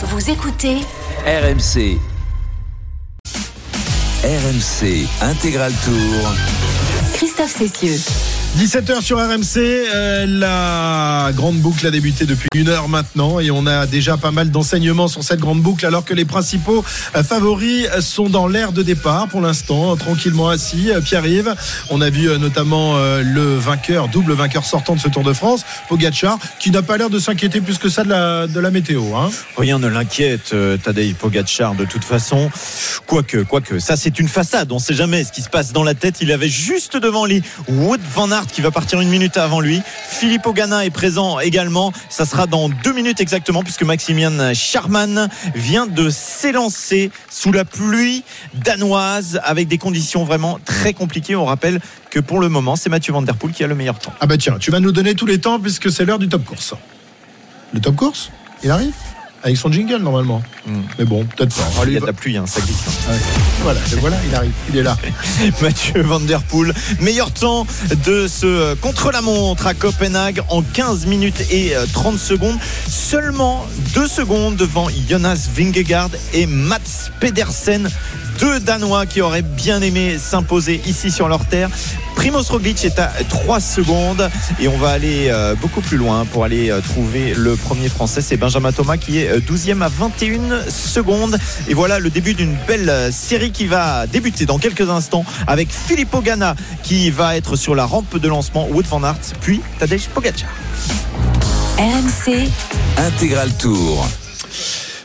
Vous écoutez RMC. RMC Intégral Tour. Christophe Cessieux. 17h sur RMC, euh, la grande boucle a débuté depuis une heure maintenant et on a déjà pas mal d'enseignements sur cette grande boucle alors que les principaux euh, favoris sont dans l'air de départ pour l'instant, tranquillement assis. Euh, Pierre-Yves, on a vu euh, notamment euh, le vainqueur, double vainqueur sortant de ce Tour de France, Pogacar, qui n'a pas l'air de s'inquiéter plus que ça de la, de la météo. Hein. Rien ne l'inquiète, euh, Tadej Pogacar, de toute façon. Quoique, quoique, ça c'est une façade. On ne sait jamais ce qui se passe dans la tête. Il avait juste devant lui Wood Van Qui va partir une minute avant lui. Philippe Ogana est présent également. Ça sera dans deux minutes exactement puisque Maximilian Charman vient de s'élancer sous la pluie danoise avec des conditions vraiment très compliquées. On rappelle que pour le moment, c'est Mathieu Van Der Poel qui a le meilleur temps. Ah bah tiens, tu vas nous donner tous les temps puisque c'est l'heure du top course. Le top course Il arrive? Avec son jingle normalement. Hmm. Mais bon, peut-être pas. Il y a de la pluie, hein, ça glisse. Voilà, le voilà, il arrive, il est là. Mathieu Van Der Poel. Meilleur temps de ce contre-la-montre à Copenhague en 15 minutes et euh, 30 secondes. Seulement 2 secondes devant Jonas Vingegaard et Mats Pedersen. Deux Danois qui auraient bien aimé s'imposer ici sur leur terre. Primoz Roglic est à 3 secondes et on va aller euh, beaucoup plus loin pour aller euh, trouver le premier français. C'est Benjamin Thomas qui est euh, 12e à 21 secondes. Et voilà le début d'une belle euh, série qui va débuter dans quelques instants avec Philippe Ogana qui va être sur la rampe de lancement. Wood Van Aert puis Tadej Pogacar. RMC, Intégral Tour.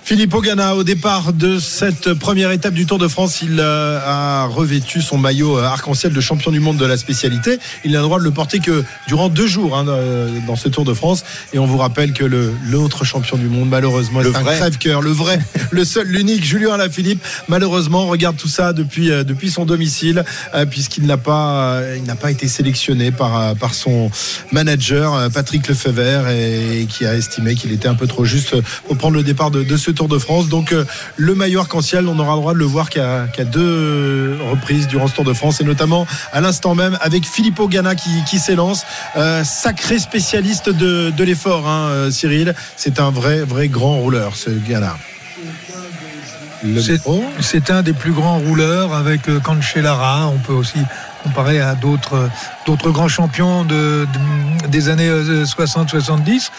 Philippe Ogana, au départ de cette première étape du Tour de France, il euh, a revêtu son maillot euh, arc-en-ciel de champion du monde de la spécialité. Il n'a le droit de le porter que durant deux jours hein, euh, dans ce Tour de France. Et on vous rappelle que l'autre champion du monde, malheureusement, Le c'est un vrai. crève-cœur, le vrai, le seul, l'unique, Julien Alaphilippe. Malheureusement, regarde tout ça depuis depuis son domicile, puisqu'il n'a pas il n'a pas été sélectionné par par son manager Patrick Lefebvre et, qui a estimé qu'il était un peu trop juste pour prendre le départ de, de ce Tour de France. Donc euh, le maillot arc-en-ciel, on aura le droit de le voir qu'à deux reprises durant ce Tour de France et notamment à l'instant même avec Filippo Ganna qui, s'élance, Euh, sacré spécialiste de, l'effort, hein, euh, Cyril. C'est un vrai vrai grand rouleur ce Ganna. C'est- un des plus grands rouleurs avec Cancellara. On peut aussi comparer à d'autres euh, d'autres grands champions de, de- des années 60-70.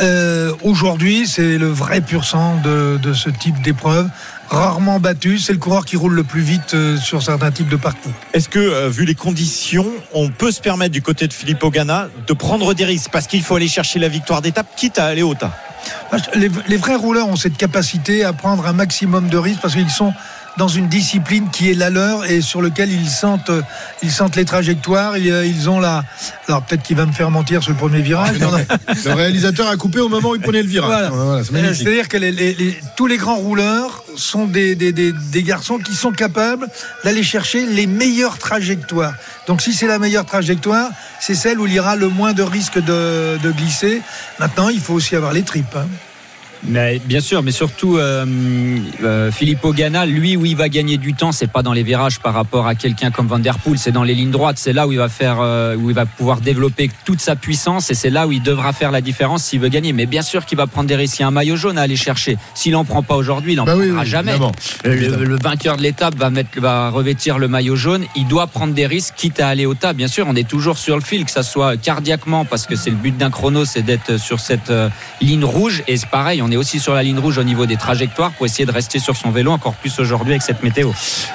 Euh, Aujourd'hui, c'est le vrai pur sang de, de ce type d'épreuve. Rarement battu, c'est le coureur qui roule le plus vite euh, sur certains types de parcours. Est-ce que, euh, vu les conditions, on peut se permettre du côté de Philippe Ogana de prendre des risques? Parce qu'il faut aller chercher la victoire d'étape, quitte à aller au tas Les, les vrais rouleurs ont cette capacité à prendre un maximum de risques parce qu'ils sont dans une discipline qui est la leur et sur lequel ils sentent, ils sentent les trajectoires. Ils, euh, ils ont la. Alors peut-être qu'il va me faire mentir sur le premier virage. Le réalisateur a coupé au moment où il prenait le virage. Voilà. Voilà, c'est Euh. C'est-à-dire que les- les- les- tous les grands rouleurs sont des, des- des- des garçons qui sont capables d'aller chercher les meilleures trajectoires. Donc si c'est la meilleure trajectoire, c'est celle où il y aura le moins de risque de, de glisser. Maintenant, il faut aussi avoir les tripes. hein. Mais bien sûr, mais surtout euh, euh, Filippo Ganna, lui où il va gagner du temps, c'est pas dans les virages par rapport à quelqu'un comme Van Der Poel, c'est dans les lignes droites, c'est là où il va faire, euh, où il va pouvoir développer toute sa puissance et c'est là où il devra faire la différence s'il veut gagner. Mais bien sûr qu'il va prendre des risques. Il y a un maillot jaune à aller chercher. S'il en prend pas aujourd'hui, il en Bah prendra oui, jamais. le vainqueur de l'étape va mettre, va revêtir le maillot jaune. Il doit prendre des risques, quitte à aller au tas. Bien sûr, on est toujours sur le fil, que ça soit cardiaquement, parce que c'est le but d'un chrono, c'est d'être sur cette euh, ligne rouge. Et c'est pareil, on est aussi sur la ligne rouge au niveau des trajectoires pour essayer de rester sur son vélo encore plus aujourd'hui avec cette météo.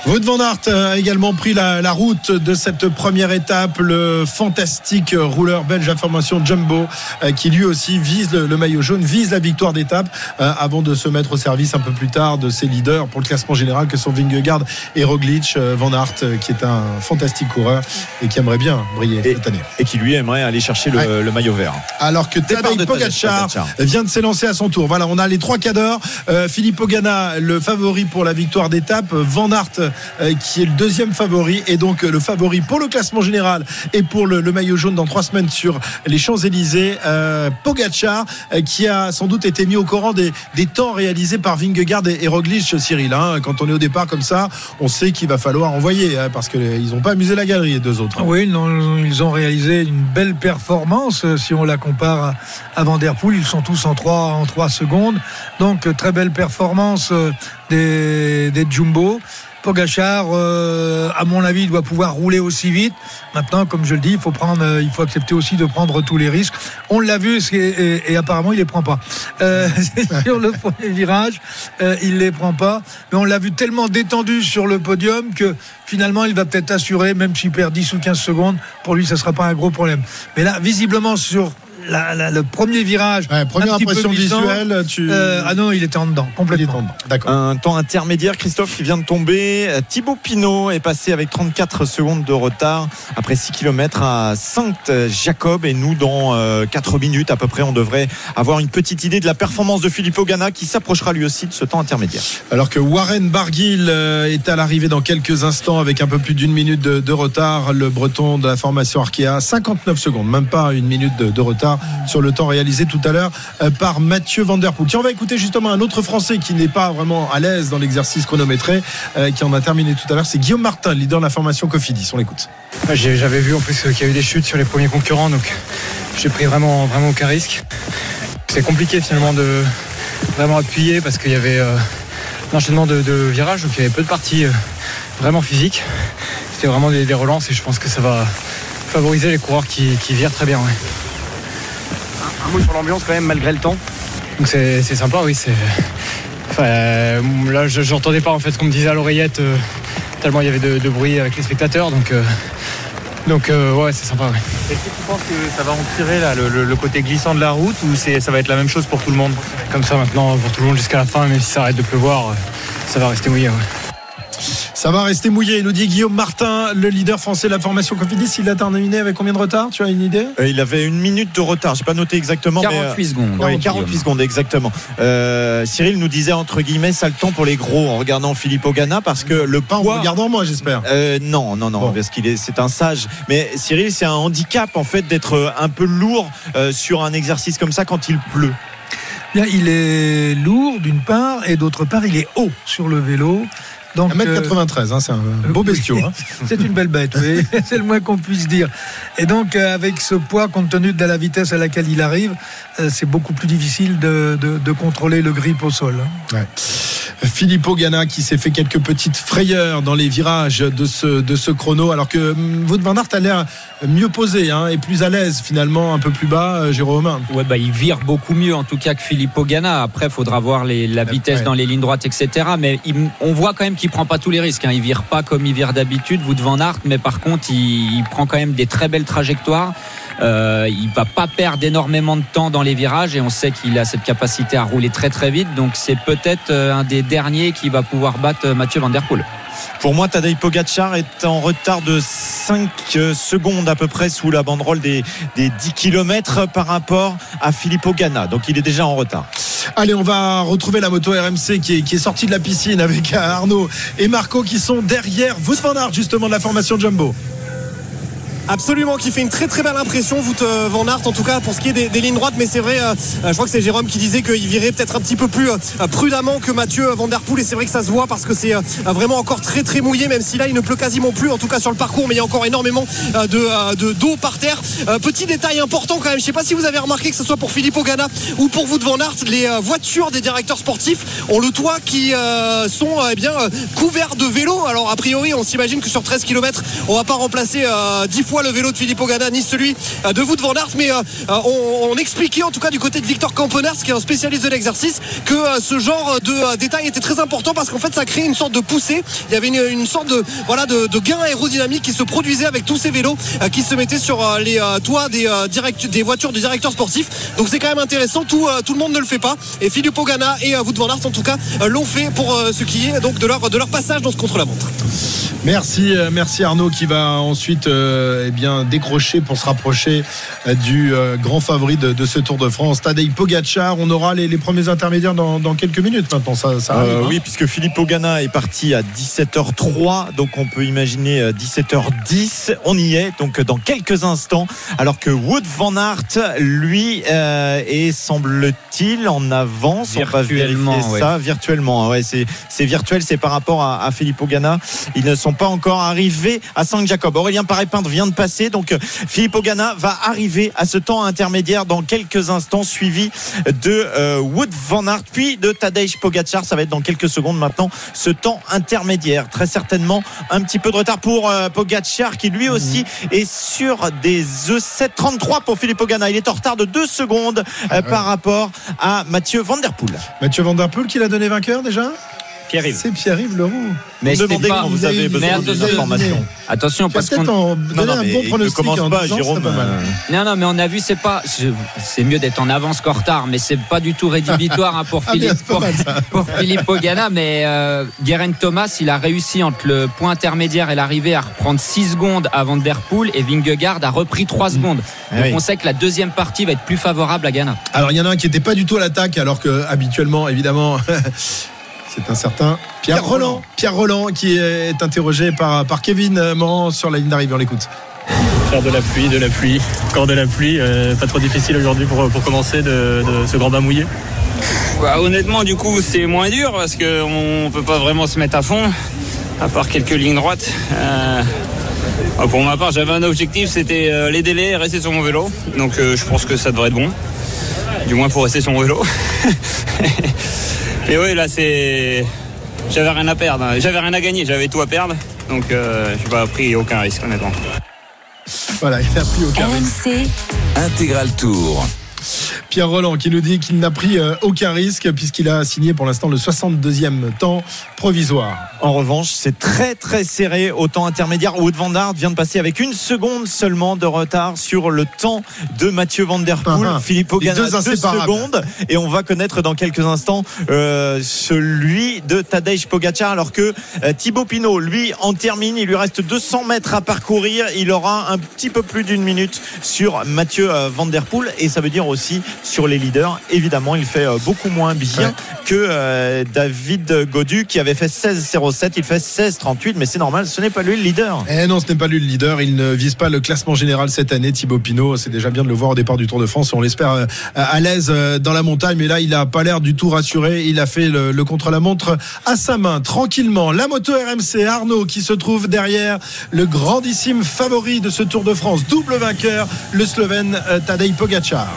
Wout van Aert a également pris la, la route de cette première étape. Le fantastique rouleur belge à formation Jumbo, euh, qui lui aussi vise le, le maillot jaune, vise la victoire d'étape, euh, avant de se mettre au service un peu plus tard de ses leaders pour le classement général que sont Vingegaard et Roglic. Euh, Van Aert, euh, qui est un fantastique coureur et qui aimerait bien briller Et- cette année. et qui lui aimerait aller chercher le, Ouais. le maillot vert. Alors que Tadej de Tadej Pogacar Pogacar. vient de s'élancer à son tour. Voilà, on a les trois cadors. Euh, Philippe Ogana, le favori pour la victoire d'étape. Van Aert, euh, qui est le deuxième favori et donc euh, le favori pour le classement général et pour le, maillot jaune dans trois semaines sur les Champs-Élysées. Euh, Pogacar, qui a sans doute été mis au courant des, temps réalisés par Vingegaard et, et Roglic, Cyril. hein. Quand on est au départ comme ça, on sait qu'il va falloir envoyer hein, parce qu'ils n'ont pas amusé la galerie, les deux autres. Oui, ils ont réalisé une belle performance. Si on la compare à- Van Der Poel, ils sont tous en 3 en trois secondes. Donc euh, très belle performance euh, des, Jumbo. Pogachar, euh, à mon avis, doit pouvoir rouler aussi vite. Maintenant, comme je le dis, il faut prendre, euh, il faut accepter aussi de prendre tous les risques. On l'a vu et, apparemment il les prend pas. Sur le premier virage, euh, il les prend pas. Mais on l'a vu tellement détendu sur le podium que finalement il va peut-être assurer, même s'il perd 10 ou 15 secondes, pour lui, ça sera pas un gros problème. Mais là, visiblement sur la, la, le premier virage. Ouais, première impression visuelle, tu. Euh, ah non, il était en dedans, complètement. D'accord. Un temps intermédiaire, Christophe, qui vient de tomber. Thibaut Pinot est passé avec 34 secondes de retard après 6 km à Sainte-Jacob. Et nous, dans 4 minutes à peu près, on devrait avoir une petite idée de la performance de Filippo Ganna qui s'approchera lui aussi de ce temps intermédiaire. Alors que Warren Barguil est à l'arrivée dans quelques instants avec un peu plus d'une minute de, de, retard. Le breton de la formation Arkea, 59 secondes, même pas une minute de, de retard sur le temps réalisé tout à l'heure par Mathieu Van Der. Tiens, on va écouter justement un autre Français qui n'est pas vraiment à l'aise dans l'exercice chronométré, euh, qui en a terminé tout à l'heure. C'est Guillaume Martin, leader de la formation Cofidis. On l'écoute. J'avais vu en plus qu'il y a eu des chutes sur les premiers concurrents, donc j'ai pris vraiment, vraiment aucun risque. C'est compliqué finalement de vraiment appuyer parce qu'il y avait euh, un enchaînement de, virages, donc il y avait peu de parties euh, vraiment physiques. C'était vraiment des, relances et je pense que ça va favoriser les coureurs qui, virent très bien. Un mot sur l'ambiance quand même malgré le temps. Donc c'est sympa, oui. C'est enfin, euh, là, j'entendais pas en fait ce qu'on me disait à l'oreillette euh, tellement il y avait de, de, bruit avec les spectateurs. Donc euh, donc ouais, c'est sympa. Ouais. Est-ce que tu penses que ça va empirer là, le, le, le, côté glissant de la route ou ça va être la même chose pour tout le monde? Comme ça maintenant pour tout le monde jusqu'à la fin, même si ça arrête de pleuvoir, ça va rester mouillé. Ouais. Ça va rester mouillé, il nous dit Guillaume Martin, le leader français de la formation Cofidis. Il a terminé avec combien de retard Tu as une idée? Euh, Il avait une minute de retard, j'ai pas noté exactement. 48 mais, secondes. Ouais, 48 secondes, exactement. Euh, Cyril nous disait entre guillemets, ça le temps pour les gros en regardant Philippe Ogana parce que le pas poids. en regardant moi, j'espère. Euh, non, non, non, bon. parce qu'il est, c'est un sage. Mais Cyril, c'est un handicap en fait d'être un peu lourd euh, sur un exercice comme ça quand il pleut. Bien, il est lourd d'une part et d'autre part, il est haut sur le vélo. Donc, 1m93, hein, c'est un beau bestiau. Oui, hein. c'est une belle bête, oui. c'est le moins qu'on puisse dire. Et donc, euh, avec ce poids, compte tenu de la vitesse à laquelle il arrive, euh, c'est beaucoup plus difficile de, de, de, contrôler le grip au sol. Hein. Ouais. Filippo Ganna qui s'est fait quelques petites frayeurs dans les virages de ce, de ce chrono, alors que Wout van Aert a l'air mieux posé hein, et plus à l'aise finalement, un peu plus bas, euh, Jérôme. Ouais, bah, il vire beaucoup mieux en tout cas que Filippo Ganna. Après, il faudra voir les, la vitesse ouais. dans les lignes droites, etc. Mais il, on voit quand même qu'il prend pas tous les risques. Hein. Il vire pas comme il vire d'habitude, Wout van Aert, mais par contre, il, il, prend quand même des très belles trajectoires. Euh, il va pas perdre énormément de temps dans les virages et on sait qu'il a cette capacité à rouler très très vite. Donc c'est peut-être un des derniers qui va pouvoir battre Mathieu Van Der Poel. Pour moi, Tadej Pogacar est en retard de 5 secondes à peu près sous la banderole des, des 10 km par rapport à Filippo Ganna. Donc il est déjà en retard. Allez, on va retrouver la moto RMC qui est, qui est sortie de la piscine avec Arnaud et Marco qui sont derrière Wout van Aert justement de la formation Jumbo absolument qui fait une très très belle impression Wout Van Aert en tout cas pour ce qui est des, lignes droites. Mais c'est vrai euh, je crois que c'est Jérôme qui disait qu'il virait peut-être un petit peu plus euh, prudemment que Mathieu Van Der Poel. Et c'est vrai que ça se voit parce que c'est euh, vraiment encore très très mouillé même si là il ne pleut quasiment plus en tout cas sur le parcours. Mais il y a encore énormément de, de d'eau par terre. Petit détail important quand même. Je sais pas si vous avez remarqué que ce soit pour Filippo Ganna ou pour Wout Van Aert les voitures des directeurs sportifs ont le toit qui sont eh bien couverts de vélos. Alors a priori on s'imagine que sur 13 km on va pas remplacer 10 fois le vélo de Filippo Ganna ni celui de Wout van Aert mais on, on, expliquait en tout cas du côté de Victor Campeners qui est un spécialiste de l'exercice que ce genre de détail était très important parce qu'en fait ça crée une sorte de poussée. Il y avait une, sorte de voilà de, gain aérodynamique qui se produisait avec tous ces vélos qui se mettaient sur les toits des, direct, des voitures du directeur sportif donc c'est quand même intéressant. Tout, tout le monde ne le fait pas. Et Filippo Ganna et Wout van Aert en tout cas l'ont fait pour ce qui est donc de leur, de leur passage dans ce contre-la-montre. Merci merci Arnaud qui va ensuite euh, eh bien décrocher pour se rapprocher du euh, grand favori de, de, ce Tour de France, Tadej Pogacar. On aura les, les premiers intermédiaires dans, dans, quelques minutes maintenant. Ça, ça arrive, euh, hein oui, puisque Philippe Ogana est parti à 17h03, donc on peut imaginer 17h10. On y est, donc dans quelques instants. Alors que Wood Van Aert, lui, euh, est semble-t-il en avance. Virtuellement, on va vérifier ça ouais. virtuellement. Ouais, c'est virtuel, c'est par rapport à, à Philippe Ogana. Ils ne sont pas encore arrivés à Saint-Jacob. Aurélien Paré-Pinte vient de passer. Donc Filippo Ganna va arriver à ce temps intermédiaire dans quelques instants, suivi de euh, Wood Van Aert, puis de Tadej Pogacar. Ça va être dans quelques secondes maintenant ce temps intermédiaire. Très certainement un petit peu de retard pour euh, Pogacar qui lui aussi est sur des E7 33 pour Filippo Ganna. Il est en retard de 2 secondes euh, par rapport à Mathieu Van Der Poel. Mathieu Van Der Poel qui l'a donné vainqueur déjà? Pierre-Yves. C'est Pierre-Yves Leroux. Mais Vous c'est demandez pas- quand vous avez Mais besoin de attention, parce qu'on en donner un bon ne commence en pas, disant, Jérôme. c'est pas mal. euh, Non, non, mais on a vu, c'est pas. C'est mieux d'être en avance qu'en retard, mais c'est pas du tout rédhibitoire hein, pour Ah, Philippe, pour, pour Philippe Ogana. Mais euh, Guerin Thomas, il a réussi entre le point intermédiaire et l'arrivée à reprendre 6 secondes à Van Der Poel et Vingegaard a repris 3 secondes. Ah Donc oui. on sait que la deuxième partie va être plus favorable à Ghana. Alors il y en a un qui n'était pas du tout à l'attaque, alors que habituellement, évidemment, c'est un certain Pierre, Pierre Roland. Roland. Pierre Roland qui est interrogé par, par Kevin Morand sur la ligne d'arrivée. On l'écoute. Faire de la pluie, de la pluie, encore de la pluie. euh, pas trop difficile aujourd'hui pour, pour commencer de, de ce grand bain mouillé. Bah, honnêtement, du coup, c'est moins dur parce qu'on peut pas vraiment se mettre à fond, à part quelques lignes droites. Euh, bah, pour ma part, j'avais un objectif, c'était euh, les délais rester sur mon vélo. Donc, euh, je pense que ça devrait être bon. Du moins pour rester sur mon vélo. Mais oui, là, c'est. J'avais rien à perdre, hein. j'avais rien à gagner, j'avais tout à perdre. Donc, euh, je n'ai pas pris aucun risque, honnêtement. Voilà, il n'a pris aucun risque. RMC, Intégral Tour. Pierre Roland qui nous dit qu'il n'a pris euh, aucun risque puisqu'il a signé pour l'instant le 62e temps provisoire. En revanche, c'est très très serré au temps intermédiaire. Wood Van Aert vient de passer avec une seconde seulement de retard sur le temps de Mathieu Van Der Poel. Ah, ah. Philippe Ogana, deux secondes. Et on va connaître dans quelques instants euh, celui de Tadej Pogacar. Alors que euh, Thibaut Pinot, lui, en termine. Il lui reste 200 mètres à parcourir. Il aura un petit peu plus d'une minute sur Mathieu euh, Van Der Poel. Et ça veut dire aussi sur les leaders. Évidemment, il fait euh, beaucoup moins bien Ouais. que euh, David Godu qui avait fait 16-07. Il fait 16-38. Mais c'est normal, ce n'est pas lui le leader. Eh non, ce n'est pas lui le leader. Il ne vise pas le classement général cette année. Thibaut Pinot, c'est déjà bien de le voir au départ du Tour de France. On l'espère euh, à l'aise dans la montagne. Mais là, il n'a pas l'air du tout rassuré. Il a fait le, le contre-la-montre à sa main, tranquillement. La moto RMC Arnaud qui se trouve derrière le grandissime favori de ce Tour de France. Double vainqueur, le Slovène Tadej Pogacar.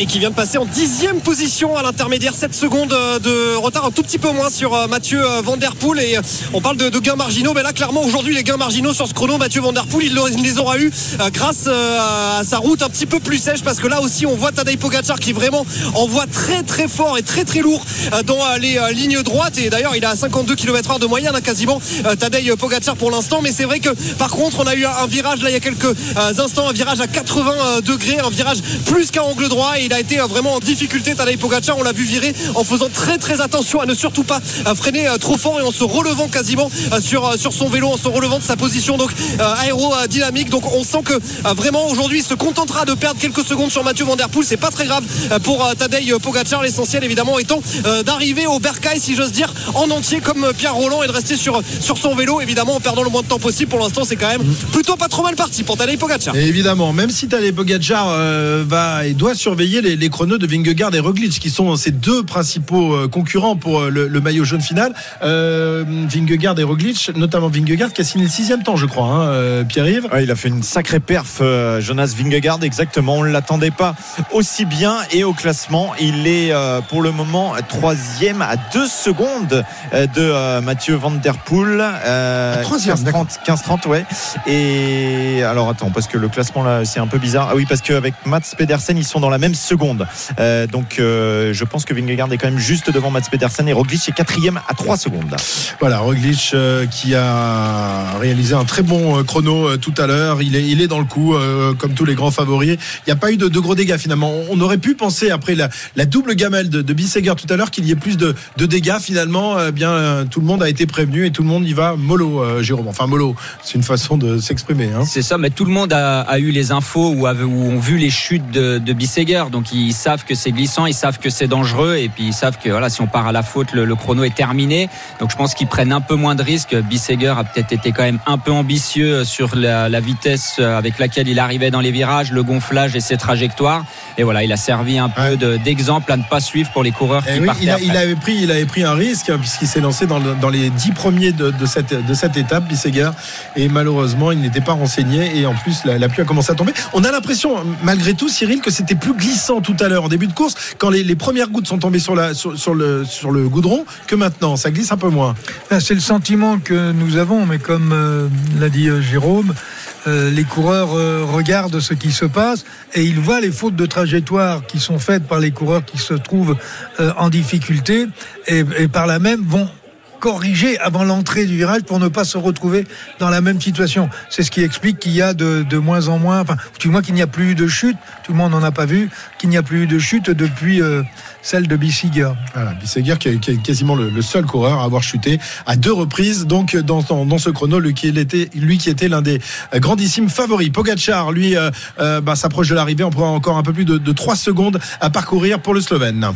Et qui vient de passer en dixième position à l'intermédiaire. 7 secondes euh, de retard un tout petit peu moins sur euh, Mathieu euh, Van Der Poel. Et on parle de, gains marginaux mais là clairement aujourd'hui les gains marginaux sur ce chrono Mathieu Van Der Poel il, les aura eu grâce à sa route un petit peu plus sèche parce que là aussi on voit Tadej Pogacar qui vraiment envoie très très fort et très très lourd dans les lignes droites. Et d'ailleurs il a 52 km h de moyenne hein, quasiment Tadej Pogacar pour l'instant. Mais c'est vrai que par contre on a eu un, virage là il y a quelques instants un virage à 80 degrés un virage plus qu'à angle droit il a été euh, vraiment en difficulté Tadej Pogacar on l'a vu virer en faisant très très attention à ne surtout pas euh, freiner euh, trop fort et en se relevant quasiment sur, sur son vélo en se relevant de sa position donc aérodynamique donc on sent que vraiment aujourd'hui il se contentera de perdre quelques secondes sur Mathieu Van Der Poel. C'est pas très grave pour Tadej Pogacar. L'essentiel évidemment étant d'arriver au Bercail si j'ose dire en entier comme Pierre Roland et de rester sur, sur son vélo évidemment en perdant le moins de temps possible. Pour l'instant c'est quand même plutôt pas trop mal parti pour Tadej Pogacar. Évidemment, même si Tadej Pogacar va doit surveiller les, les chronos de Vingegaard et Roglic, qui sont ses deux principaux euh, concurrents pour euh, le, le maillot jaune final. Euh, Vingegaard et Roglic, notamment Vingegaard qui a signé le sixième temps, je crois, hein, euh, Pierre-Yves. Ouais, il a fait une sacrée perf, Jonas Vingegaard, exactement. On ne l'attendait pas aussi bien. Et au classement, il est euh, pour le moment troisième à deux secondes de euh, Mathieu Van Der Poel. Euh, Ah, troisième, 15-30, 15-30, ouais. Et alors attends, parce que le classement là, c'est un peu bizarre. Ah oui, parce qu'avec Mats Pedersen, ils sont dans la même Euh, donc euh, je pense que Vingegaard est quand même juste devant Mats Pedersen et Roglic est quatrième à 3 secondes. Voilà, Roglic euh, qui a réalisé un très bon euh, chrono euh, tout à l'heure. Il est, il est dans le coup, euh, comme tous les grands favoris. Il n'y a pas eu de, de gros dégâts finalement. On aurait pu penser, après la, la double gamelle de, de Bissegger tout à l'heure, qu'il y ait plus de, de dégâts. Finalement, euh, bien, euh, tout le monde a été prévenu et tout le monde y va mollo, euh, Jérôme. Enfin, mollo, c'est une façon de s'exprimer. Hein. C'est ça, mais tout le monde a, a eu les infos ou, a, ou ont vu les chutes de, de Bisseguer. Coureurs, donc ils savent que c'est glissant, ils savent que c'est dangereux, et puis ils savent que voilà, si on part à la faute, le, le chrono est terminé. Donc je pense qu'ils prennent un peu moins de risques. Bisseger a peut-être été quand même un peu ambitieux sur la, la vitesse avec laquelle il arrivait dans les virages, le gonflage et ses trajectoires. Et voilà, il a servi un peu Ouais. de- d'exemple à ne pas suivre pour les coureurs Eh qui oui, partaient il, a- après. il avait pris, il avait pris un risque hein, puisqu'il s'est lancé dans, le- dans les dix premiers de, de cette, de cette étape, Bisseger. Et malheureusement, il n'était pas renseigné. Et en plus, la, la pluie a commencé à tomber. On a l'impression, malgré tout, Cyril, que c'était plus glissant tout à l'heure en début de course, quand les, premières gouttes sont tombées sur, la, sur, le, sur le goudron, que maintenant. Ça glisse un peu moins. Ben, C'est le sentiment que nous avons, mais comme euh, l'a dit euh, Jérôme, euh, les coureurs regardent ce qui se passe et ils voient les fautes de trajectoire qui sont faites par les coureurs qui se trouvent en difficulté et, et par là même vont corriger avant l'entrée du virage pour ne pas se retrouver dans la même situation. C'est ce qui explique qu'il y a de, moins en moins, enfin, du moins qu'il n'y a plus eu de chute, tout le monde n'en a pas vu, qu'il n'y a plus eu de chute depuis euh, celle de Bissiger. Voilà, Bisseguer qui, est- quasiment le, seul coureur à avoir chuté à deux reprises. Donc dans, ce chrono, lui qui était, l'un des grandissimes favoris. Pogacar, lui, euh, euh, bah, s'approche de l'arrivée. On prend encore un peu plus de, de 3 secondes à parcourir pour le Slovène.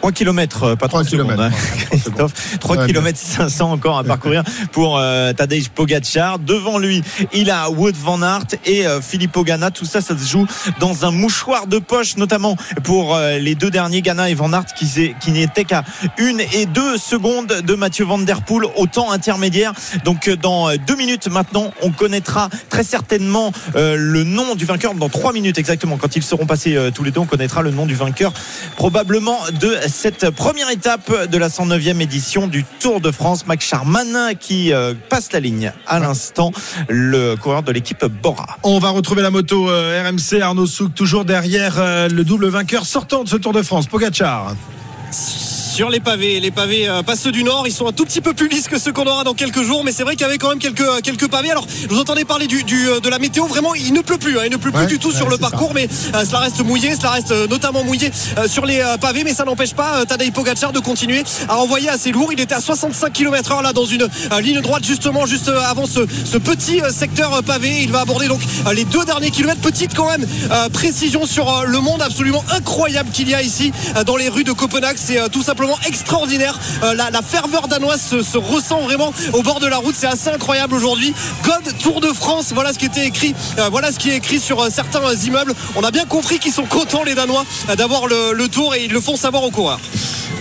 3 km, pas 3 Trois secondes. kilomètres, hein. Christophe. 3 Ouais, km 500 encore à parcourir pour euh, Tadej Pogacar. Devant lui, il a Wood van Aert et euh, Filippo Ganna. Tout ça, ça se joue dans un mouchoir de poche, notamment pour euh, les deux derniers, Ganna et van Aert, qui, qui n'étaient qu'à une et deux secondes de Mathieu Van Der Poel au temps intermédiaire. Donc euh, dans euh, deux minutes maintenant, on connaîtra très certainement euh, le nom du vainqueur. Dans trois minutes exactement, quand ils seront passés euh, tous les deux, on connaîtra le nom du vainqueur probablement de cette première étape de la 109e édition du Tour de France. Max Charman qui euh, passe la ligne à l'instant, le coureur de l'équipe Bora. On va retrouver la moto euh, RMC Arnaud Souk toujours derrière euh, le double vainqueur sortant de ce Tour de France, Pogacar. Sur les pavés. Les pavés, euh, pas ceux du Nord, ils sont un tout petit peu plus lisses que ceux qu'on aura dans quelques jours, mais c'est vrai qu'il y avait quand même quelques, euh, quelques pavés. Alors, je vous entendais parler du, du, euh, de la météo, vraiment, il ne pleut plus, hein, il ne pleut Ouais, plus du tout sur le ça. parcours, mais euh, cela reste mouillé, cela reste euh, notamment mouillé euh, sur les pavés, mais ça n'empêche pas Tadej Pogacar de continuer à envoyer assez lourd. Il était à 65 km heure là dans une ligne droite justement juste avant ce, ce petit secteur pavé. Il va aborder donc les deux derniers kilomètres. Petite quand même euh, précision sur le monde absolument incroyable qu'il y a ici euh, dans les rues de Copenhague. C'est euh, tout simplement extraordinaire. Euh, la, ferveur danoise se, se ressent vraiment au bord de la route. C'est assez incroyable aujourd'hui. God Tour de France. Voilà ce qui était écrit. Euh, voilà ce qui est écrit sur euh, certains immeubles. On a bien compris qu'ils sont contents les Danois d'avoir le, le tour et ils le font savoir aux coureurs.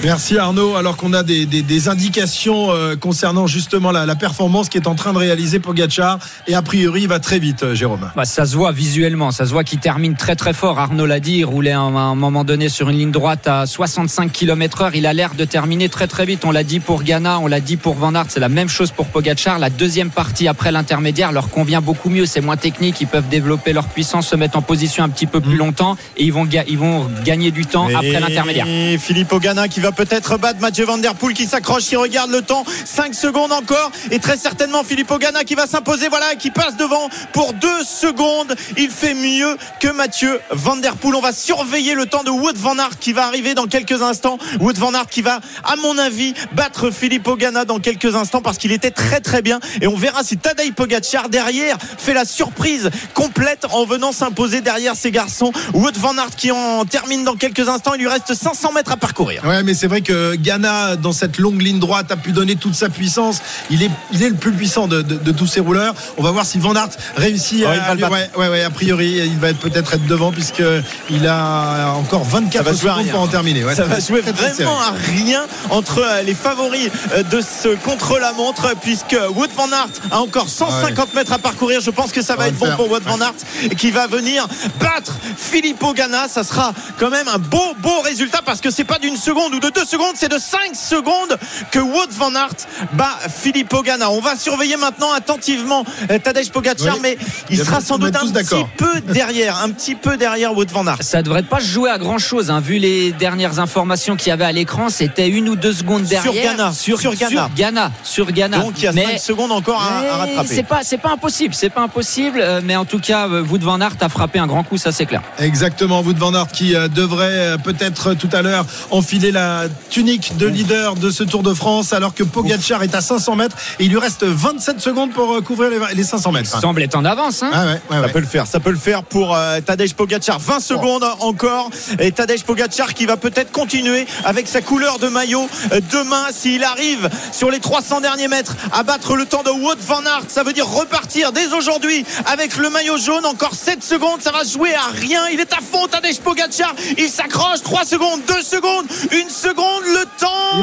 Merci Arnaud. Alors qu'on a des, des- des indications euh, concernant justement la, la performance qui est en train de réaliser Pogacar et a priori il va très vite, euh, Jérôme. Bah, ça se voit visuellement, ça se voit qu'il termine très très fort. Arnaud l'a dit, il roulait à un, moment donné sur une ligne droite à 65 km heure. Il a l'air de terminer très très vite. On l'a dit pour Ghana, on l'a dit pour Van Aert. C'est la même chose pour Pogacar. La deuxième partie après l'intermédiaire leur convient beaucoup mieux. C'est moins technique. Ils peuvent développer leur puissance, se mettre en position un petit peu plus longtemps et ils vont, ils vont gagner du temps après l'intermédiaire. Philippe Ogana qui va peut-être battre Mathieu Van Der Poel qui s'accroche, qui regarde le temps. 5 secondes encore. Et très certainement Philippe Ogana qui va s'imposer. Voilà, qui passe devant pour 2 secondes. Il fait mieux que Mathieu Van Der Poel. On va surveiller le temps de Wood Van Aert qui va arriver dans quelques instants. Wood Van Aert qui va, à mon avis, battre Philippe Ogana dans quelques instants parce qu'il était très très bien. Et on verra si Tadej Pogacar derrière fait la surprise complète en venant s'imposer derrière ces garçons. Wood Van Aert qui en termine dans quelques instants. Il lui reste 500 mètres à parcourir. C'est vrai que Ghana, dans cette longue ligne droite, a pu donner toute sa puissance. Il est, il est le plus puissant de, de- de tous ces rouleurs. On va voir si Van Aert réussit Ouais, à. battre. ouais, ouais, ouais, a priori, il va être- peut-être être devant puisque il a encore Ça 24 va jouer à secondes pour en terminer. Ouais, ça va jouer très, très vraiment à rien entre euh, les favoris euh, de ce contre-la-montre puisque Wood Van Aert a encore 150 mètres à parcourir. Je pense que ça va va être bon faire. pour Wood Van Aert qui va venir battre Filippo Ganna. Ça sera quand même un beau, beau résultat parce que c'est pas d'une seconde ou de deux secondes, c'est de 5 secondes que Wood Van Aert bat Filippo Ganna. On va surveiller maintenant attentivement euh, Tadej Pogacar, Oui. mais il sera sans doute un petit peu derrière, un petit peu derrière Wood Van Aert. Ça devrait pas se jouer à grand chose, hein. vu les dernières informations qu'il y avait à l'écran, c'était une ou deux secondes Sur derrière. Ghana, sur Ghana. Sur Ghana, sur Ghana. Donc il y a Mais- 5 secondes encore à, rattraper. C'est pas, c'est pas impossible, c'est pas impossible, euh, mais en tout cas, euh, Wood Van Aert a frappé un grand coup, ça c'est clair. Exactement, Wood Van Aert qui euh, devrait euh, peut-être tout à l'heure enfiler la la tunique de leader de ce Tour de France alors que Pogacar est à 500 mètres et il lui reste 27 secondes pour euh, couvrir les, les 500 mètres. Il semble être en avance. Hein Ah ouais, ouais, Ça ouais. peut le faire, ça peut le faire pour euh, Tadej Pogacar. 20 secondes encore et Tadej Pogacar qui va peut-être continuer avec sa couleur de maillot euh, demain s'il arrive sur les 300 derniers mètres à battre le temps de Wout van Aert. Ça veut dire repartir dès aujourd'hui avec le maillot jaune. Encore 7 secondes, ça va jouer à rien. Il est à fond Tadej Pogacar. Il s'accroche 3 secondes, 2 secondes, 1 seconde. Le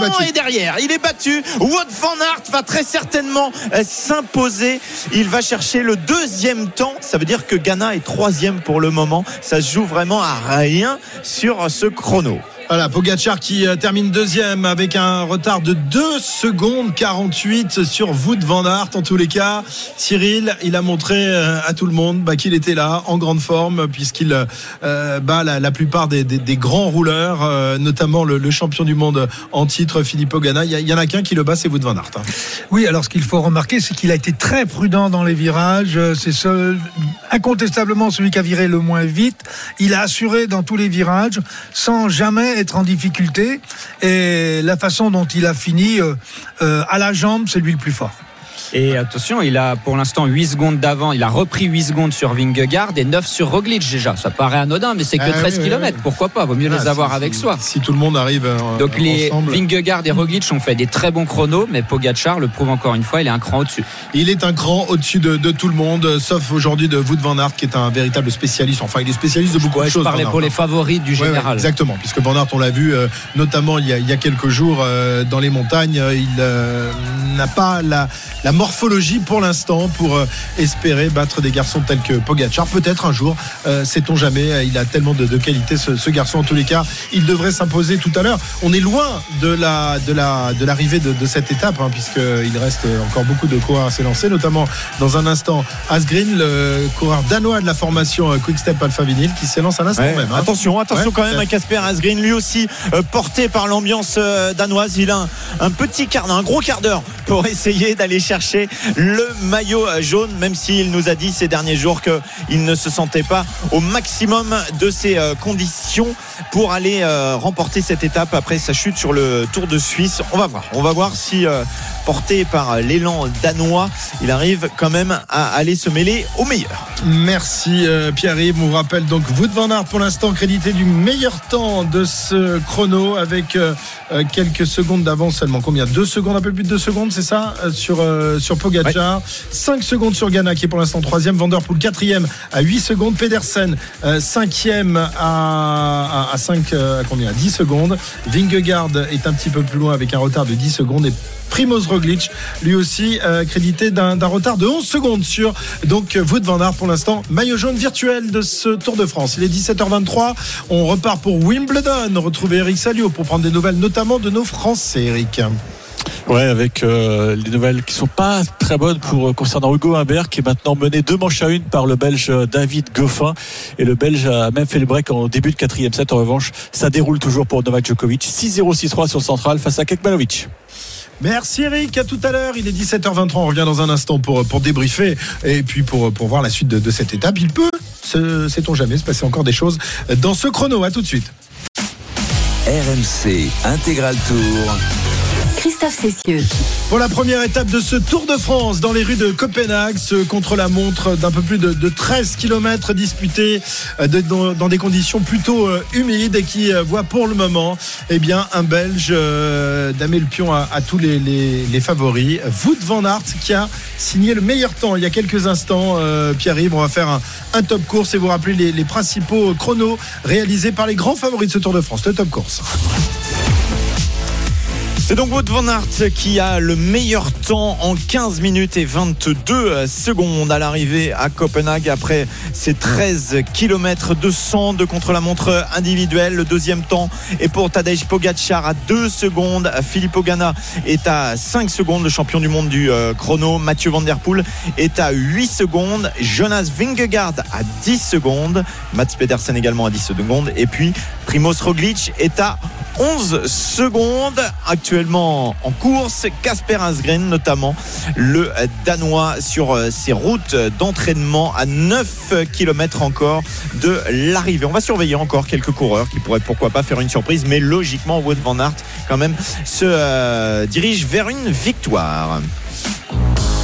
est temps est derrière. Il est battu. Wout van Aert va très certainement euh, s'imposer. Il va chercher le deuxième temps. Ça veut dire que Ghana est troisième pour le moment. Ça se joue vraiment à rien sur ce chrono. Voilà, Pogacar qui euh, termine deuxième avec un retard de 2 secondes 48 sur Wout van Aert. En tous les cas, Cyril, il a montré euh, à tout le monde bah, qu'il était là, en grande forme, puisqu'il euh, bat la, plupart des, grands rouleurs, notamment le, champion du monde en titre, Filippo Ganna. Il y, en a qu'un qui le bat, c'est Wout van Aert. hein. Oui, alors ce qu'il faut remarquer, c'est qu'il a été très prudent dans les virages. C'est incontestablement celui qui a viré le moins vite. Il a assuré dans tous les virages sans jamais être en difficulté. Et la façon dont il a fini, euh, euh, à la jambe, c'est lui le plus fort. Et attention, il a pour l'instant 8 secondes d'avant. Il a repris 8 secondes sur Vingegaard et 9 sur Roglic déjà. Ça paraît anodin, mais c'est que Ah, 13 oui, oui, km. oui. Pourquoi pas? Vaut mieux Ah, les avoir si- avec si- soi. Si tout le monde arrive euh, Donc les. Vingegaard et Roglic ont fait des très bons chronos, mais Pogacar le prouve encore une fois, il est un cran au-dessus. Il est un cran au-dessus de, de tout le monde, sauf aujourd'hui de Wout van Aert, qui est un véritable spécialiste. Enfin, il est spécialiste de beaucoup Ouais, de je choses. parlais Van Aert, pour les hein. favoris du Ouais, ouais, général. exactement, puisque Van Aert, on l'a vu euh, notamment il y, a, il y a quelques jours euh, dans les montagnes, il euh, n'a pas la, la morphologie pour l'instant pour euh, espérer battre des garçons tels que Pogacar. Peut-être un jour, euh, sait-on jamais. euh, Il a tellement de, de qualité ce, ce garçon. En tous les cas, il devrait s'imposer tout à l'heure. On est loin de la de la de l'arrivée de, de cette étape, hein, puisqu'il reste encore beaucoup de coureurs à s'élancer, notamment dans un instant Asgreen, le coureur danois de la formation Quick Step Alpha Vinyl, qui s'élance à l'instant Ouais, même. hein. Attention, attention Ouais. quand même à Casper Asgreen, lui aussi euh, porté par l'ambiance danoise. Il a un, un petit quart, un gros quart d'heure pour essayer d'aller chercher le maillot jaune, même s'il nous a dit ces derniers jours qu'il ne se sentait pas au maximum de ses euh, conditions pour aller euh, remporter cette étape après sa chute sur le Tour de Suisse. On va voir, on va voir si euh, porté par l'élan danois, il arrive quand même à aller se mêler au meilleur. Merci Pierre-Yves. On vous rappelle donc Wout van Aert pour l'instant crédité du meilleur temps de ce chrono avec quelques secondes d'avance seulement. Combien? Deux secondes, un peu plus de deux secondes, c'est ça? Sur, euh, sur Pogacar. 5 secondes sur Ghana qui est pour l'instant troisième. Vanderpool quatrième à 8 secondes. Pedersen euh, cinquième à, à, à 5, euh, à combien? À 10 secondes. Vingegaard est un petit peu plus loin avec un retard de 10 secondes. Et Primoz Roglic, lui aussi euh, crédité d'un d'un retard de 11 secondes sur donc Wout van Aert pour l'instant maillot jaune virtuel de ce Tour de France. Il est 17h23. On repart pour Wimbledon. Retrouver Eric Salio pour prendre des nouvelles, notamment de nos Français. Eric. Ouais, avec euh, les nouvelles qui sont pas très bonnes pour euh, concernant Hugo Humbert qui est maintenant mené deux manches à une par le Belge euh, David Goffin et le Belge a même fait le break en début de quatrième set. En revanche, ça déroule toujours pour Novak Djokovic 6-0 6-3 sur le central face à Kekmanovic. Merci Eric, à tout à l'heure. Il est 17h23, on revient dans un instant pour, pour débriefer et puis pour, pour voir la suite de, de cette étape. Il peut, se- sait-on jamais, se passer encore des choses dans ce chrono. À tout de suite. RMC Intégral Tour. Pour la première étape de ce Tour de France dans les rues de Copenhague, ce contre-la-montre d'un peu plus de, de 13 km disputé dans, des conditions plutôt euh, humides et qui euh, voit pour le moment eh bien, un Belge euh, damer le pion à, tous les, favoris. Wout van Aert qui a signé le meilleur temps il y a quelques instants. Euh, Pierre-Yves, on va faire un, top course et vous rappeler les principaux chronos réalisés par les grands favoris de ce Tour de France, le top course. C'est donc Wout van Aert qui a le meilleur temps en 15 minutes et 22 secondes à l'arrivée à Copenhague après ses 13 km de sang de contre-la-montre individuelle. Le deuxième temps est pour Tadej Pogacar à 2 secondes. Filippo Ganna est à 5 secondes. Le champion du monde du euh, chrono, Mathieu Van Der Poel, est à 8 secondes. Jonas Vingegaard à 10 secondes. Mats Pedersen également à 10 secondes. Et puis Primoz Roglic est à 11 secondes actuellement en course. Casper Asgren notamment, le Danois sur euh, ses routes d'entraînement à 9 km encore de l'arrivée. On va surveiller encore quelques coureurs qui pourraient pourquoi pas faire une surprise, mais logiquement Wout van Aert quand même se euh, dirige vers une victoire.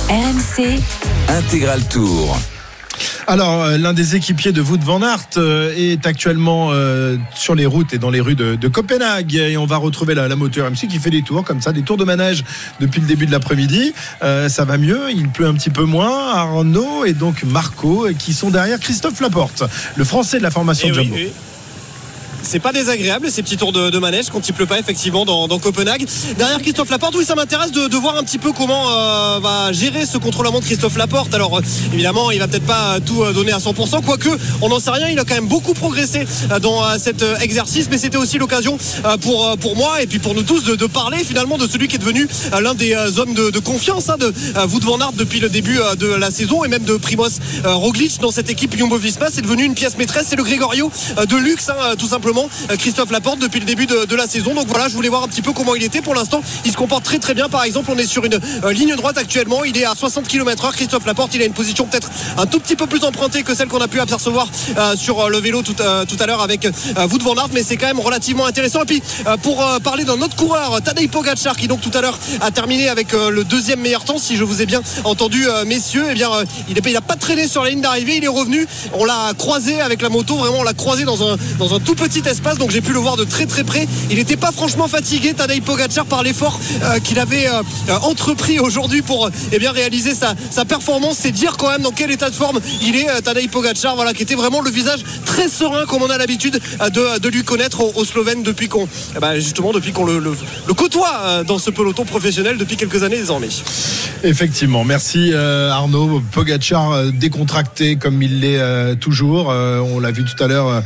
RMC, Intégral Tour. Alors, euh, l'un des équipiers de Wout van Aert euh, est actuellement euh, sur les routes et dans les rues de, de Copenhague. Et on va retrouver la, la moto RMC qui fait des tours comme ça, des tours de manège depuis le début de l'après-midi. Euh, ça va mieux, il pleut un petit peu moins. Arnaud et donc Marco qui sont derrière Christophe Laporte, le français de la formation Eh oui, Jumbo. oui. C'est pas désagréable ces petits tours de, de manège quand il pleut pas effectivement dans, dans Copenhague. Derrière Christophe Laporte, oui ça m'intéresse de, de voir un petit peu comment euh, va gérer ce contre-la-montre Christophe Laporte. Alors euh, évidemment il va peut-être pas tout euh, donner à 100%, quoique on n'en sait rien, il a quand même beaucoup progressé euh, dans euh, cet euh, exercice, mais c'était aussi l'occasion euh, pour, euh, pour moi et puis pour nous tous de, de parler finalement de celui qui est devenu euh, l'un des euh, hommes de, confiance hein, de euh, Wout van Aert depuis le début euh, de la saison et même de Primoz euh, Roglic dans cette équipe Jumbo-Visma. C'est devenu une pièce maîtresse, c'est le Gregorio euh, de luxe hein, euh, tout simplement. Euh, Christophe Laporte depuis le début de, la saison. Donc voilà, je voulais voir un petit peu comment il était. Pour l'instant, il se comporte très très bien. Par exemple, on est sur une euh, ligne droite actuellement. Il est à 60 km/h. Christophe Laporte, il a une position peut-être un tout petit peu plus empruntée que celle qu'on a pu apercevoir euh, sur le vélo tout, tout à l'heure avec Wout van Aert, mais c'est quand même relativement intéressant. Et puis pour parler d'un autre coureur, Tadej Pogacar, qui donc tout à l'heure a terminé avec le deuxième meilleur temps, si je vous ai bien entendu, messieurs, eh bien il n'a pas traîné sur la ligne d'arrivée, il est revenu. On l'a croisé avec la moto, vraiment on l'a croisé dans un dans un tout petit espace, donc j'ai pu le voir de très très près. Il n'était pas franchement fatigué, Tadej Pogacar, par l'effort euh, qu'il avait euh, euh, entrepris aujourd'hui pour eh bien réaliser sa, performance. C'est dire quand même dans quel état de forme il est, Tadej Pogacar, voilà, qui était vraiment le visage très serein comme on a l'habitude de, lui connaître au, Slovène depuis qu'on eh ben, justement depuis qu'on le, le- côtoie dans ce peloton professionnel depuis quelques années désormais. Effectivement, merci Arnaud. Pogacar décontracté comme il l'est toujours. On l'a vu tout à l'heure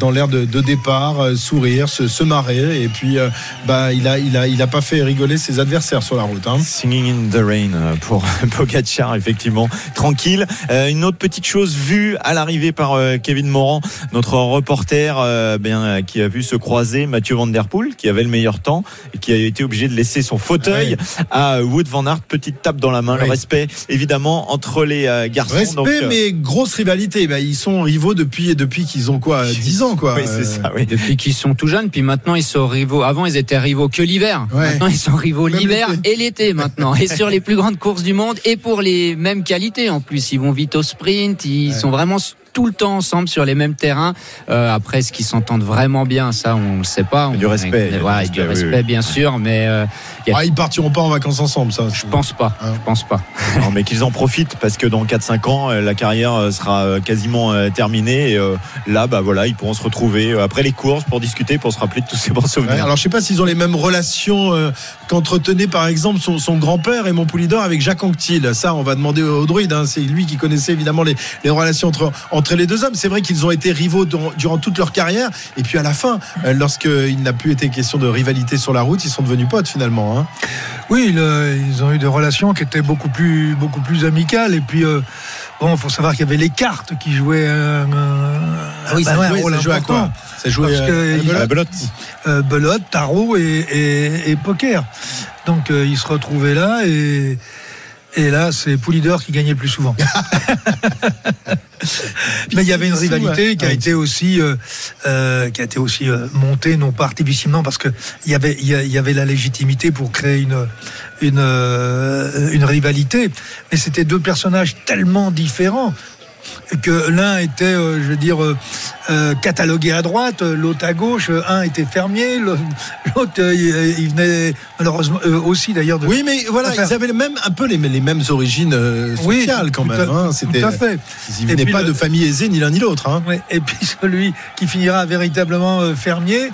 dans l'air de, de départ, euh, sourire, se, se marrer. Et puis, euh, bah, il a, il a, il a pas fait rigoler ses adversaires sur la route. hein. Singing in the rain euh, pour Pogacar, effectivement, tranquille. Euh, une autre petite chose vue à l'arrivée par euh, Kevin Morand, notre reporter, euh, bien, qui a vu se croiser Mathieu Van Der Poel, qui avait le meilleur temps et qui a été obligé de laisser son fauteuil à Wood Van Aert. Petite tape dans la main, le respect évidemment entre les garçons. Respect, Donc, mais grosse rivalité. Bah, ils sont rivaux depuis, depuis qu'ils ont quoi 10 ans, quoi. oui, c'est Euh, ça, oui. Depuis qu'ils sont tout jeunes, puis maintenant ils sont rivaux. Avant ils étaient rivaux que l'hiver. Ouais. Maintenant ils sont rivaux l'hiver et l'été maintenant. Et sur les plus grandes courses du monde et pour les mêmes qualités en plus. Ils vont vite au sprint. Ils sont vraiment tout le temps ensemble sur les mêmes terrains. Euh, après, ce qu'ils s'entendent vraiment bien, ça on le sait pas. Du On- respect, a du Ouais, respect, du oui, respect oui. bien sûr, mais euh, a- Ah, ils partiront pas en vacances ensemble, ça. je pense pas. Hein. Je pense pas. Non, mais qu'ils en profitent parce que dans 4-5 ans, euh, la carrière euh, sera euh, quasiment terminée. Et euh, là, bah voilà, ils pourront se retrouver après les courses pour discuter, pour se rappeler de tous ces bons Ouais, souvenirs. alors je sais pas s'ils ont les mêmes relations qu'entretenait par exemple son, son grand-père et mon Poulidor avec Jacques Anquetil. Ça, on va demander au druide. hein. C'est lui qui connaissait évidemment les, les relations entre, entre les deux hommes. C'est vrai qu'ils ont été rivaux durant toute leur carrière. Et puis à la fin, euh, lorsqu'il n'a plus été question de rivalité sur la route, ils sont devenus potes finalement. hein. Oui, le- ils ont eu des relations qui étaient beaucoup plus, beaucoup plus amicales. Et puis, euh, bon, il faut savoir qu'il y avait les cartes qui jouaient euh, Ah oui, bah ça ouais, un rôle ça jouait à quoi important. Ça jouait Parce que euh, à la il- belote La belote. euh, belote, tarot et, et- et poker. Donc euh, ils se retrouvaient là et, et là c'est Poulidor qui gagnait le plus souvent. Mais il y avait une rivalité ouais. qui a Ouais. été aussi euh, euh, qui a été aussi euh, montée non pas artificiellement parce que il y avait il y a- il y avait la légitimité pour créer une une euh, une rivalité mais c'était deux personnages tellement différents que l'un était, euh, je veux dire, euh, euh, catalogué à droite, l'autre à gauche. Un était fermier, l'autre, il, il venait malheureusement aussi d'ailleurs de. Oui, mais voilà, Enfin, ils avaient même un peu les, les mêmes origines euh, Oui, sociales quand même. hein. tout à fait. Ils venaient pas le- de famille aisée ni l'un ni l'autre. hein. Et puis celui qui finira véritablement fermier,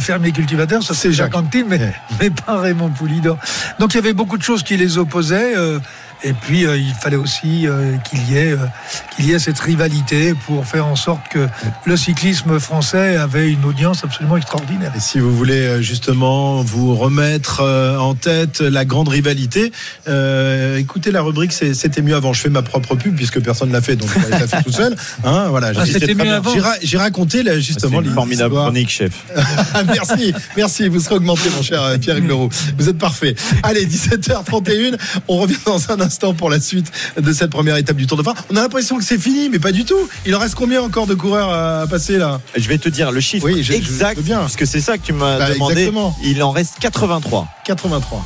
fermier cultivateur, ça c'est Jacques. Anquetil, mais, Ouais. mais pas Raymond Poulidor. Donc il y avait beaucoup de choses qui les opposaient. Et puis euh, il fallait aussi euh, qu'il y ait euh, qu'il y ait cette rivalité pour faire en sorte que le cyclisme français avait une audience absolument extraordinaire. Et si vous voulez justement vous remettre euh, en tête la grande rivalité, euh, écoutez la rubrique c'est- C'était mieux avant. Je fais ma propre pub puisque personne ne l'a fait, donc je vais la faire tout seul. Hein, voilà, Ah, j'ai- c'était très mieux bien. avant. J'ai ra- J'ai raconté là, C'est justement une formidable chronique, chef. Ah, merci, merci. Vous serez augmenté, mon cher Pierre Leroux. Vous êtes parfait. Allez, 17h31. On revient dans un instant pour la suite de cette première étape du Tour de France. On a l'impression que c'est fini, mais pas du tout. Il en reste combien encore de coureurs à passer là? Je vais te dire le chiffre Oui, je- exact, je bien. parce que c'est ça que tu m'as Bah, demandé. exactement. Il en reste 83. 83.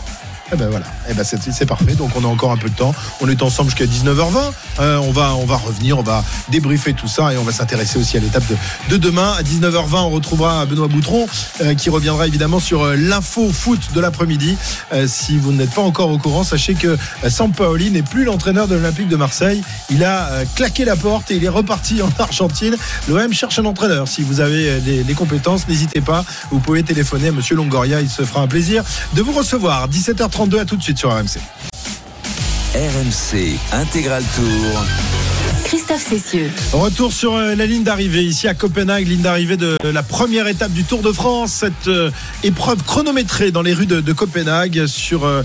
Eh ben voilà, eh ben c'est parfait. Donc on a encore un peu de temps. On est ensemble jusqu'à 19h20. Euh, on va on va revenir, on va débriefer tout ça et on va s'intéresser aussi à l'étape de, de demain. À 19h20, on retrouvera Benoît Boutron euh, qui reviendra évidemment sur euh, l'info foot de l'après-midi. Si vous n'êtes pas encore au courant, sachez que Sampaoli n'est plus l'entraîneur de l'Olympique de Marseille. Il a claqué la porte et il est reparti en Argentine. L'OM cherche un entraîneur. Si vous avez les, compétences, n'hésitez pas. Vous pouvez téléphoner à Monsieur Longoria. Il se fera un plaisir de vous recevoir. 17h32 à tout de suite sur RMC. RMC Intégral Tour. Christophe Cessieux. Retour sur euh, la ligne d'arrivée ici à Copenhague, ligne d'arrivée de la première étape du Tour de France, cette euh, épreuve chronométrée dans les rues de, de Copenhague sur euh,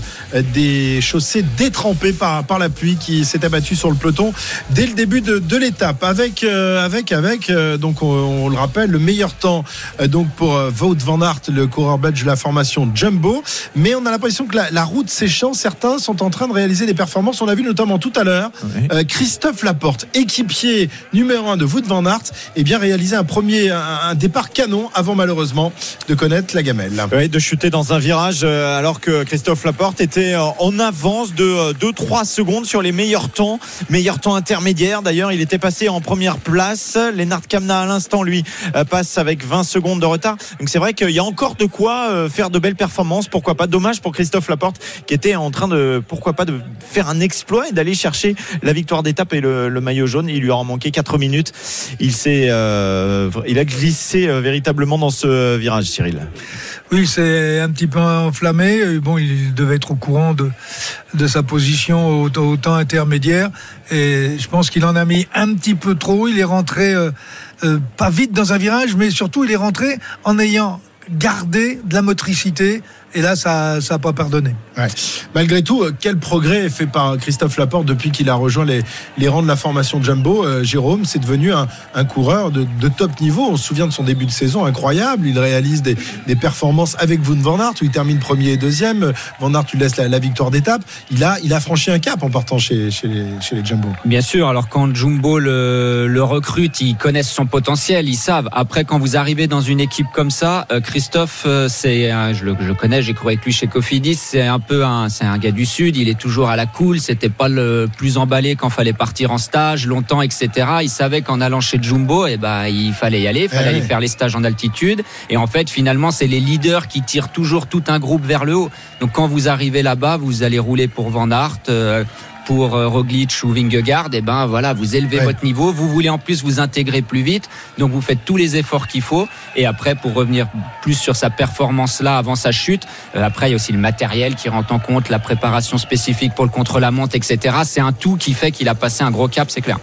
des chaussées détrempées par, par la pluie qui s'est abattue sur le peloton dès le début de, de l'étape. Avec euh, avec avec euh, donc on, on le rappelle le meilleur temps euh, donc pour euh, Wout van Aert le coureur belge de la formation Jumbo. Mais on a l'impression que la, la route séchant certains sont en train de réaliser des performances. On l'a vu notamment tout à l'heure. Euh, Christophe Laporte, équipier numéro 1 de Wout van Aert, et bien réalisé un premier un, départ canon avant malheureusement de connaître la gamelle. Ouais, de chuter dans un virage euh, alors que Christophe Laporte était euh, en avance de 2-3 secondes sur les meilleurs temps, meilleurs temps intermédiaires. D'ailleurs, il était passé en première place. Lennart Kamna à l'instant, lui, euh, passe avec 20 secondes de retard. Donc c'est vrai qu'il y a encore de quoi euh, faire de belles performances. Pourquoi pas? Dommage pour Christophe Laporte qui était en train de, pourquoi pas, de faire un exploit et d'aller chercher la victoire d'étape et le maillot jaune. Il lui aura manqué 4 minutes. Il s'est, euh, il a glissé euh, véritablement dans ce virage, Cyril. Oui, c'est un petit peu enflammé. Bon, il devait être au courant de, de sa position au, temps intermédiaire. Et je pense qu'il en a mis un petit peu trop. Il est rentré euh, pas vite dans un virage, mais surtout il est rentré en ayant gardé de la motricité. Et là, ça n'a pas pardonné. Ouais. Malgré tout, euh, quel progrès est fait par Christophe Laporte depuis qu'il a rejoint les, les rangs de la formation Jumbo. Euh, Jérôme, c'est devenu un, un coureur de, de top niveau. On se souvient de son début de saison incroyable. Il réalise des, des performances avec Wout van Aert où il termine premier et deuxième. Van Aert lui laisse la, la victoire d'étape. Il a, il a franchi un cap en partant chez, chez, les, chez les Jumbo. Bien sûr, alors quand Jumbo le, le recrute, ils connaissent son potentiel, ils savent. Après, quand vous arrivez dans une équipe comme ça, euh, Christophe, euh, c'est, je le, je le connais, j'ai couru avec lui chez Cofidis, c'est un peu un, c'est un gars du Sud, il est toujours à la cool, c'était pas le plus emballé quand fallait partir en stage, longtemps, etc. Il savait qu'en allant chez Jumbo, eh ben, il fallait y aller, il fallait Eh aller ouais. faire les stages en altitude. Et en fait, finalement, c'est les leaders qui tirent toujours tout un groupe vers le haut. Donc quand vous arrivez là-bas, vous allez rouler pour Van Aert. euh, pour euh, Roglic ou Vingegaard, et ben voilà, vous élevez Ouais. votre niveau, vous voulez en plus vous intégrer plus vite, donc vous faites tous les efforts qu'il faut. Et après, pour revenir plus sur sa performance là avant sa chute, euh, après il y a aussi le matériel qui rentre en compte, la préparation spécifique pour le contre-la-montre, etc. C'est un tout qui fait qu'il a passé un gros cap, c'est clair.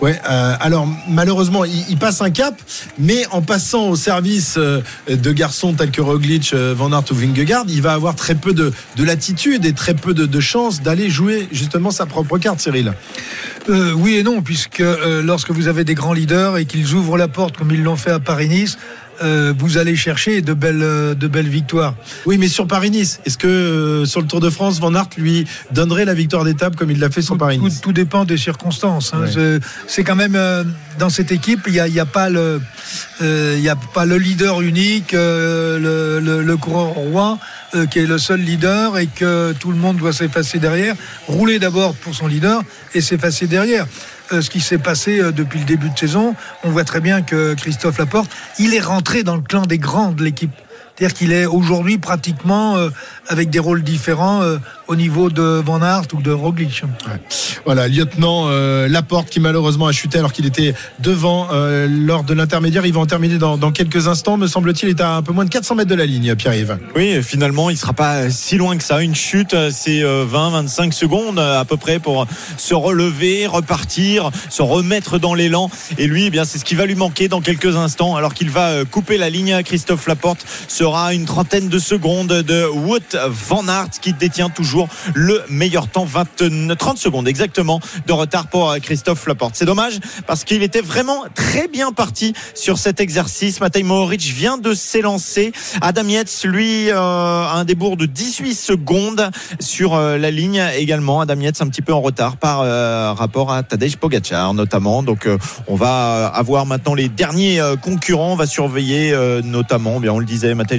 Ouais, euh, alors malheureusement, il, il passe un cap, mais en passant au service de garçons tels que Roglic, Van Aert ou Vingegaard, il va avoir très peu de, de latitude et très peu de, de chances d'aller jouer justement sa propre carte, Cyril. Euh, oui et non, puisque euh, lorsque vous avez des grands leaders et qu'ils ouvrent la porte comme ils l'ont fait à Paris-Nice, euh, vous allez chercher de belles, euh, de belles victoires. Oui, mais sur Paris-Nice, est-ce que euh, sur le Tour de France, Van Aert lui donnerait la victoire d'étape comme il l'a fait sur Paris-Nice tout dépend des circonstances. hein. Ouais. C'est- quand même euh, dans cette équipe, il n'y a, il y a pas le, il y a pas le leader unique, le, le, le coureur roi qui est le seul leader et que tout le monde doit s'effacer derrière. Rouler d'abord pour son leader et s'effacer derrière. Euh, ce qui s'est passé euh, depuis le début de saison, on voit très bien que Christophe Laporte, il est rentré dans le clan des grands de l'équipe. C'est-à-dire qu'il est aujourd'hui pratiquement euh, avec des rôles différents euh, au niveau de Van Aert ou de Roglic. Voilà, lieutenant euh, Laporte qui malheureusement a chuté alors qu'il était devant euh, lors de l'intermédiaire. Il va en terminer dans, dans quelques instants. Me semble-t-il, il est à un peu moins de 400 mètres de la ligne, Pierre-Yves. Oui, finalement, il sera pas si loin que ça. Une chute, c'est 20-25 secondes à peu près pour se relever, repartir, se remettre dans l'élan. Et lui, eh bien, c'est ce qui va lui manquer dans quelques instants, alors qu'il va couper la ligne. Christophe Laporte sera une trentaine de secondes de Wout Van Aert qui détient toujours le meilleur temps, 20, 30 secondes exactement de retard pour euh, Christophe Laporte. C'est dommage parce qu'il était vraiment très bien parti sur cet exercice. Matej Mohoric vient de s'élancer. Adam Yates, lui, euh, a un débours de 18 secondes sur euh, la ligne également. Adam Yates un petit peu en retard par euh, rapport à Tadej Pogacar notamment. Donc euh, on va avoir maintenant les derniers euh, concurrents. On va surveiller euh, notamment, bien on le disait, Matej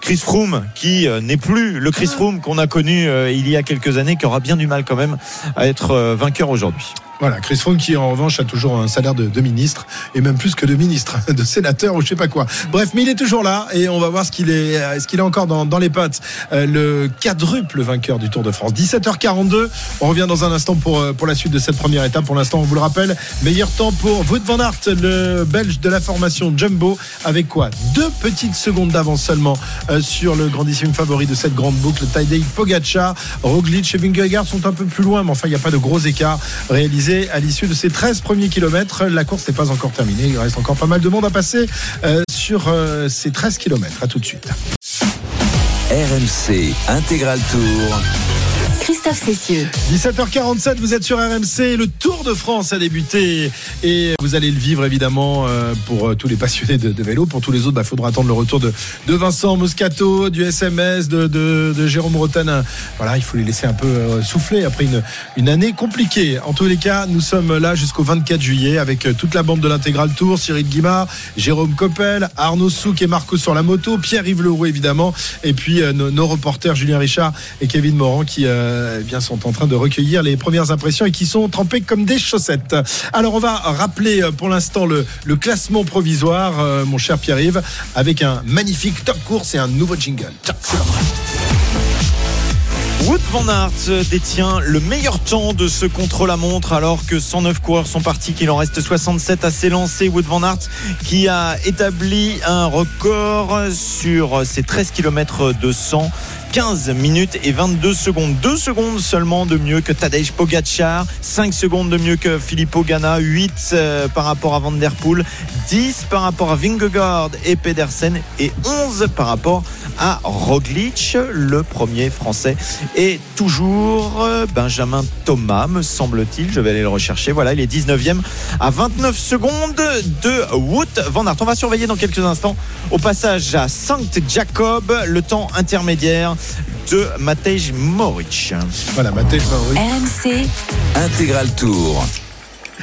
Chris Froome qui euh, n'est plus le Chris Froome qu'on a connu euh, il y a quelques années, qui aura bien du mal quand même à être euh, vainqueur aujourd'hui. Voilà, Chris Froome qui en revanche a toujours un salaire de, de ministre et même plus que de ministre, de sénateur ou je sais pas quoi. Bref, mais il est toujours là et on va voir ce qu'il est, est-ce qu'il est encore dans, dans les pattes. Euh, le quadruple vainqueur du Tour de France. 17h42. On revient dans un instant pour euh, pour la suite de cette première étape. Pour l'instant, on vous le rappelle, meilleur temps pour Wout van Aert, le Belge de la formation Jumbo, avec quoi? Deux petites secondes d'avance seulement euh, sur le grandissime favori de cette grande boucle, Tadej Pogacar, Roglic et Vingegaard sont un peu plus loin, mais enfin il n'y a pas de gros écart réalisé à l'issue de ces 13 premiers kilomètres. La course n'est pas encore terminée. Il reste encore pas mal de monde à passer euh, sur euh, ces 13 kilomètres. À tout de suite. RMC Intégral Tour. Christophe Cessieux. 17h47, vous êtes sur RMC. Le Tour de France a débuté et vous allez le vivre évidemment euh, pour euh, tous les passionnés de, de vélo. Pour tous les autres, il faudra attendre le retour de, de Vincent Moscato, du SMS, de, de, Jérôme Rotanin. Voilà, il faut les laisser un peu euh, souffler après une, une année compliquée. En tous les cas, nous sommes là jusqu'au 24 juillet avec toute la bande de l'intégral Tour, Cyril Guimard, Jérôme Coppel, Arnaud Souk et Marco sur la moto, Pierre-Yves Leroux évidemment, et puis nos, nos reporters Julien Richard et Kevin Morand qui euh, eh bien sont en train de recueillir les premières impressions et qui sont trempés comme des chaussettes. Alors on va rappeler euh, pour l'instant le, classement provisoire, euh, mon cher Pierre-Yves, avec un magnifique top course et un nouveau jingle. Wood Van Aert détient le meilleur temps de ce contre-la-montre alors que 109 coureurs sont partis, qu'il en reste 67 à s'élancer. Wood Van Aert qui a établi un record sur ses 13 km de 100. 15 minutes et 22 secondes. 2 secondes seulement de mieux que Tadej Pogacar, 5 secondes de mieux que Filippo Ganna, 8 euh, par rapport à Van Der Poel, 10 par rapport à Vingegaard et Pedersen et 11 par rapport à Roglic, le premier français. Et toujours euh, Benjamin Thomas, me semble-t-il. Je vais aller le rechercher. Voilà, il est 19e à 29 secondes de Wout Van Aert. On va surveiller dans quelques instants au passage à Sankt Jacob, le temps intermédiaire de Matej Moric. Voilà, Matej Moric. RMC, Intégral Tour.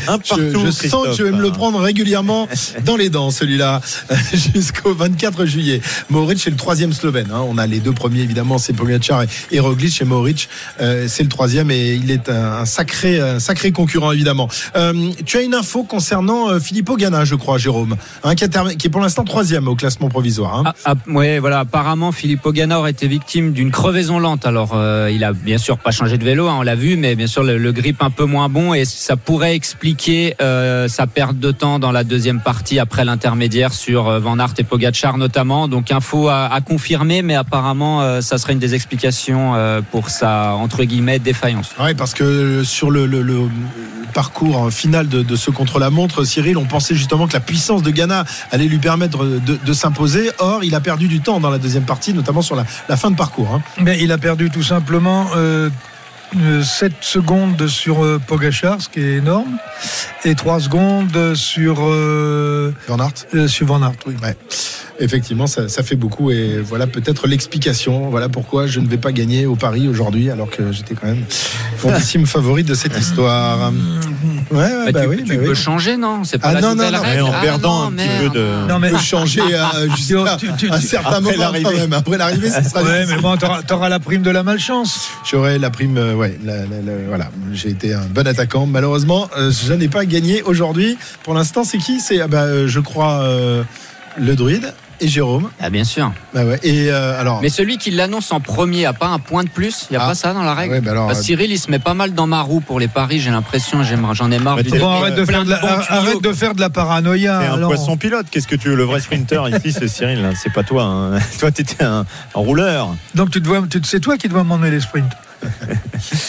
Un Je, partout, je sens que je vais me le prendre régulièrement dans les dents, celui-là, jusqu'au 24 juillet. Mohoric, c'est le troisième Slovène. hein. On a les deux premiers, évidemment, c'est Pogacar et, et Roglic. Et Mohoric, euh, c'est le troisième et il est un, un sacré, un sacré concurrent, évidemment. Euh, tu as une info concernant euh, Filippo Ganna, je crois, Jérôme, hein, qui, a terminé- qui est pour l'instant troisième au classement provisoire. hein. Ah, ah, ouais, voilà. Apparemment, Philippe Ogana aurait été victime d'une crevaison lente. Alors, euh, il a bien sûr pas changé de vélo, hein, on l'a vu, mais bien sûr le, le grip un peu moins bon et ça pourrait expliquer euh, sa perte de temps dans la deuxième partie après l'intermédiaire sur euh, Van Aert et Pogacar notamment. Donc, info à, à confirmer, mais apparemment, euh, ça serait une des explications euh, pour sa entre guillemets défaillance. Oui, parce que sur le, le- le parcours final de, de ce contre-la-montre, Cyril, on pensait justement que la puissance de Ghana allait lui permettre de, de s'imposer. Or, il a perdu du temps dans la deuxième partie, notamment sur la, la fin de parcours. hein. Mais il a perdu tout simplement 7 secondes sur euh, Pogachar, ce qui est énorme, et 3 secondes sur, euh, Van Aert euh, sur Van Aert. Oui. Ouais. Effectivement, ça, ça fait beaucoup et voilà peut-être l'explication. Voilà pourquoi je ne vais pas gagner au Paris aujourd'hui, alors que j'étais quand même grandissime favorite de cette histoire. Ouais, ouais, Bah, bah tu oui, tu bah peux oui. changer, non? C'est pas Ah la non, non, nouvelle non, règle en Ah perdant non, un petit merde. peu de. Non, mais On peut changer jusqu'à Tu- tu- un tu- certain après moment l'arrivée. quand même. Après l'arrivée, ce sera Ouais, difficile. mais bon, t'auras t'auras la prime de la malchance. J'aurais la prime, euh, ouais, la- la- la- voilà. J'ai été un bon attaquant. Malheureusement, euh, je n'ai pas gagné aujourd'hui. Pour l'instant, c'est qui? C'est, ah bah, euh, je crois, euh, le druide. et Jérôme. Ah, bien sûr. Bah ouais. Et euh, alors. Mais celui qui l'annonce en premier a pas un point de plus? Il n'y a Ah. pas ça dans la règle? Ouais, bah alors, Cyril, il se met pas mal dans ma roue pour les paris, j'ai l'impression, j'aimerais- j'en ai marre. Bon, arrête de faire de la, bons tuyaux, arrête de faire de la paranoïa. Un alors. poisson pilote. Qu'est-ce que tu veux Le vrai sprinter ici, c'est Cyril. hein? C'est pas toi. hein. Toi, t'étais un, un rouleur. Donc tu dois, tu- c'est toi qui dois m'emmener les sprints?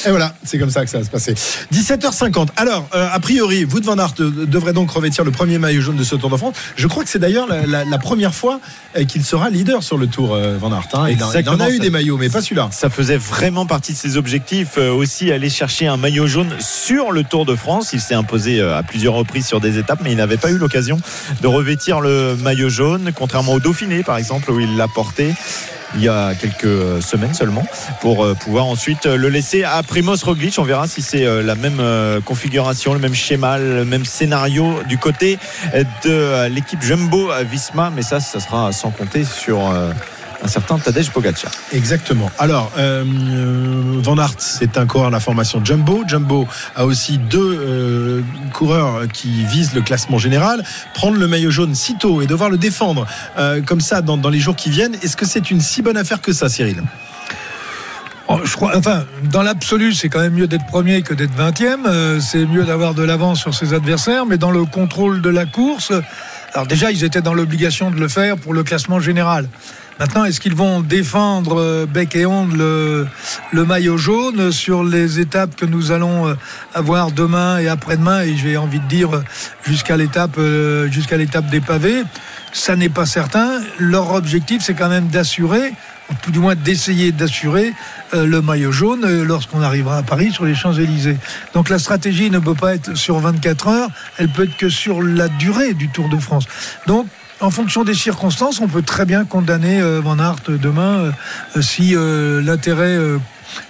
Et voilà, c'est comme ça que ça va se passer. 17h50. Alors, euh, a priori, Wout van Aert euh, devrait donc revêtir le premier maillot jaune de ce Tour de France. Je crois que c'est d'ailleurs la, la- la première fois euh, qu'il sera leader sur le Tour, euh, Van Aert. hein. Il, en- il en Exactement, a eu ça- des maillots, mais pas celui-là. Ça faisait vraiment partie de ses objectifs euh, aussi aller chercher un maillot jaune sur le Tour de France. Il s'est imposé à plusieurs reprises sur des étapes, mais il n'avait pas eu l'occasion de revêtir le maillot jaune, contrairement au Dauphiné par exemple où il l'a porté. Il y a quelques euh, semaines seulement pour euh, pouvoir ensuite euh, le laisser à Primoz Roglic. On verra si c'est la même configuration, le même schéma, le même scénario du côté de l'équipe Jumbo Visma. Mais ça, ça sera sans compter sur un certain Tadej Pogacar. Exactement. Alors, euh, euh, Van Aert, c'est un coureur de la formation Jumbo. Jumbo a aussi deux euh, coureurs qui visent le classement général. Prendre le maillot jaune si tôt et devoir le défendre euh, comme ça dans, dans les jours qui viennent, est-ce que c'est une si bonne affaire que ça, Cyril? Oh, je crois, enfin, dans l'absolu, c'est quand même mieux d'être premier que d'être vingtième. Euh, c'est mieux d'avoir de l'avance sur ses adversaires, mais dans le contrôle de la course, alors déjà, ils étaient dans l'obligation de le faire pour le classement général. Maintenant, est-ce qu'ils vont défendre euh, bec et ongle le, le maillot jaune sur les étapes que nous allons euh, avoir demain et après-demain? Et j'ai envie de dire euh, jusqu'à l'étape des pavés Ça n'est pas certain. Leur objectif, c'est quand même d'assurer ou tout du moins d'essayer d'assurer le maillot jaune lorsqu'on arrivera à Paris sur les Champs-Élysées. Donc la stratégie ne peut pas être sur 24 heures, elle peut être que sur la durée du Tour de France. Donc en fonction des circonstances, on peut très bien condamner euh, Van Aert demain euh, si euh, l'intérêt euh,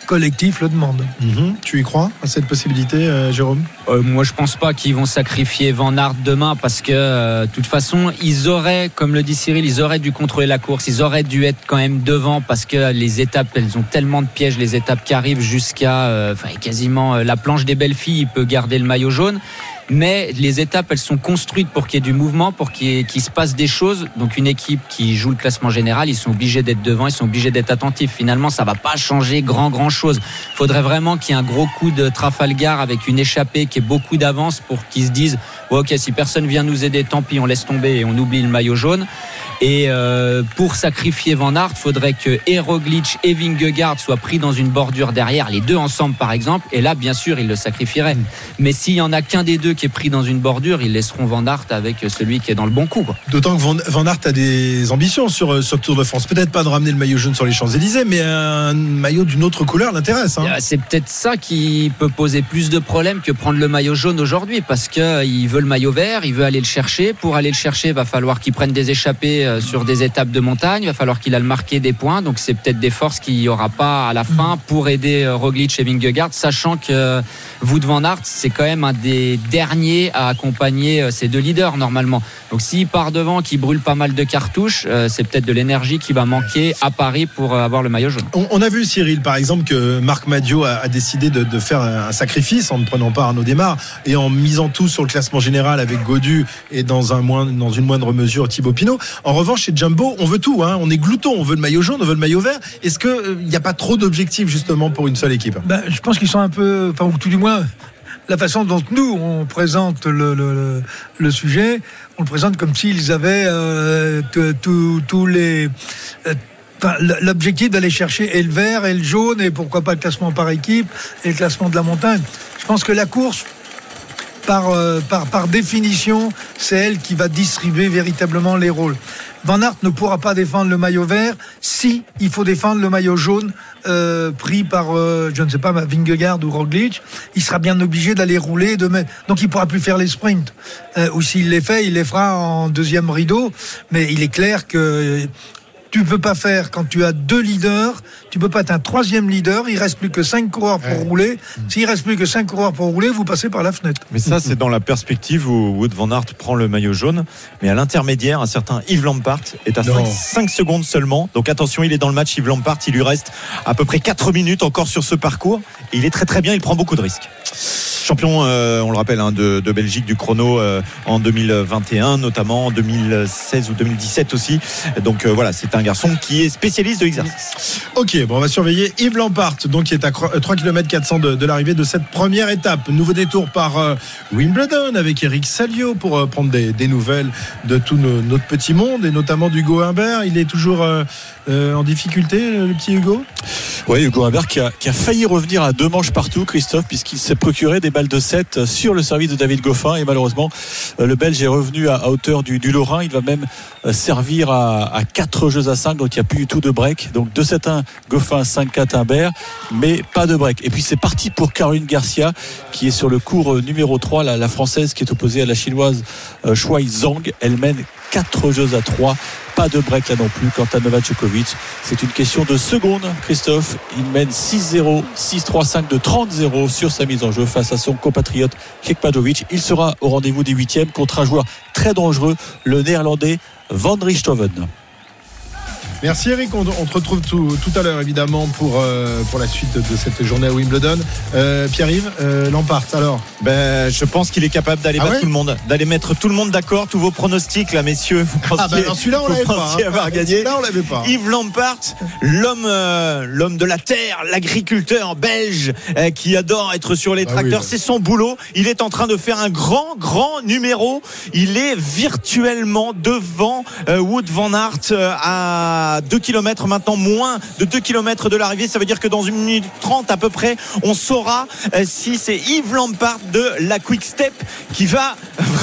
collectif le demande. Mhm. Tu y crois à cette possibilité, euh, Jérôme? Euh, moi, je pense pas qu'ils vont sacrifier Van Aert demain parce que, euh, de toute façon, ils auraient, comme le dit Cyril, ils auraient dû contrôler la course. Ils auraient dû être quand même devant parce que les étapes, elles ont tellement de pièges, les étapes qui arrivent jusqu'à, euh, enfin, quasiment euh, la planche des belles filles. Il peut garder le maillot jaune. Mais les étapes, elles sont construites pour qu'il y ait du mouvement, pour qu'il se passe des choses. Donc une équipe qui joue le classement général, ils sont obligés d'être devant, ils sont obligés d'être attentifs. Finalement, ça va pas changer grand grand chose. Faudrait vraiment qu'il y ait un gros coup de Trafalgar avec une échappée qui ait beaucoup d'avance pour qu'ils se disent ok si personne vient nous aider, tant pis, on laisse tomber et on oublie le maillot jaune. Et euh, pour sacrifier Van Aert, faudrait que et et Vingegaard soient pris dans une bordure derrière, les deux ensemble par exemple. Et là, bien sûr, ils le sacrifieraient. Mais s'il y en a qu'un des deux qui est pris dans une bordure, ils laisseront Van Aert avec celui qui est dans le bon coup. D'autant que Van, Aert a des ambitions sur, euh, sur le Tour de France. Peut-être pas de ramener le maillot jaune sur les Champs-Élysées, mais un maillot d'une autre couleur l'intéresse. hein. Euh, C'est peut-être ça qui peut poser plus de problèmes que prendre le maillot jaune aujourd'hui, parce que euh, il veut le maillot vert, il veut aller le chercher. Pour aller le chercher, va falloir qu'il prenne des échappées euh, sur des étapes de montagne, va falloir qu'il aille marquer des points. Donc c'est peut-être des forces qu'il n'y aura pas à la fin pour aider euh, Roglic et Vingegaard, sachant que euh, Wout van Aert, c'est quand même un des derniers à accompagner euh, ces deux leaders normalement. Donc s'il part devant, qu'il brûle pas mal de cartouches, euh, c'est peut-être de l'énergie qui va manquer à Paris pour euh, avoir le maillot jaune. On, on a vu, Cyril, par exemple, que Marc Madio a, a décidé de, de faire un sacrifice en ne prenant pas Arnaud Desmar et en misant tout sur le classement général avec Godu et dans, un moindre- dans une moindre mesure Thibaut Pinot. En revanche, chez Jumbo, on veut tout. hein. On est glouton. On veut le maillot jaune, on veut le maillot vert. Est-ce qu'il n'y a pas trop d'objectifs, justement, pour une seule équipe? Ben, je pense qu'ils sont un peu, enfin, ou tout du moins, la façon dont nous on présente le, sujet, on le présente comme s'ils avaient euh, tous les. euh, L'objectif d'aller chercher et le vert et le jaune et pourquoi pas le classement par équipe et le classement de la montagne. Je pense que la course, par, euh, par, par définition, c'est elle qui va distribuer véritablement les rôles. Van Aert ne pourra pas défendre le maillot vert si il faut défendre le maillot jaune euh, pris par, euh, je ne sais pas, Vingegaard ou Roglic. Il sera bien obligé d'aller rouler. De mettre... Donc il pourra plus faire les sprints. Euh, ou s'il les fait, il les fera en deuxième rideau. Mais il est clair que tu peux pas faire quand tu as deux leaders, tu peux pas être un troisième leader, il reste plus que cinq coureurs pour rouler. S'il reste plus que cinq coureurs pour rouler, vous passez par la fenêtre. Mais ça, c'est dans la perspective où Wood Van Aert prend le maillot jaune. Mais à l'intermédiaire, un certain Yves Lampart est à Non. 5, secondes seulement. Donc attention, il est dans le match. Yves Lampart, il lui reste à peu près 4 minutes encore sur ce parcours. Et il est très très bien, il prend beaucoup de risques. champion, euh, on le rappelle, hein, de, de Belgique du chrono euh, en 2021, notamment en 2016 ou 2017 aussi. Donc euh, voilà, c'est un garçon qui est spécialiste de l'exercice. Ok, on va surveiller Yves Lampart, donc qui est à 3 km 400 de, de l'arrivée de cette première étape. Nouveau détour par euh, Wimbledon avec Eric Salio pour euh, prendre des, nouvelles de tout no- notre petit monde et notamment d'Hugo Humbert. Il est toujours euh, euh, en difficulté, le petit Hugo Oui, Hugo Humbert qui a, failli revenir à deux manches partout, Christophe, puisqu'il s'est procuré des balles de 7 sur le service de David Goffin. Et malheureusement, euh, le Belge est revenu à, hauteur du, Lorrain. Il va même euh, servir à, à 4 jeux à 5, donc il n'y a plus du tout de break. Donc 2-7-1 Goffin, 5-4 Humbert, mais pas de break. Et puis c'est parti pour Caroline Garcia, qui est sur le cours euh, numéro 3, la, française qui est opposée à la chinoise euh, Shuai Zhang. Elle mène 4 jeux à 3. Pas de break là non plus. Quant à Novak Djokovic, c'est une question de secondes, Christophe. Il mène 6-0, 6-3-5 de 30-0 sur sa mise en jeu face à son compatriote Kekmajovic. Il sera au rendez-vous des huitièmes contre un joueur très dangereux, le néerlandais Van Richthoven. Merci Eric, on, on te retrouve tout, tout à l'heure évidemment pour, euh, pour la suite de cette journée à Wimbledon. Euh, Pierre-Yves, euh, Lampart, alors Ben, je pense qu'il est capable d'aller Ah battre ouais tout le monde, d'aller mettre tout le monde d'accord, tous vos pronostics là, messieurs. Vous pensiez, Ah bah alors celui-là on l'avait pas. hein. avoir gagné. Celui-là on l'avait pas. Yves Lampart, l'homme, euh, l'homme de la terre, l'agriculteur belge euh, qui adore être sur les Bah tracteurs, oui, ouais. c'est son boulot. Il est en train de faire un grand, grand numéro. Il est virtuellement devant euh, Wood Van Aert euh, à 2 km maintenant, moins de 2 km de l'arrivée. Ça veut dire que dans une minute 30 à peu près, on saura euh, si c'est Yves Lampart de la Quick Step qui va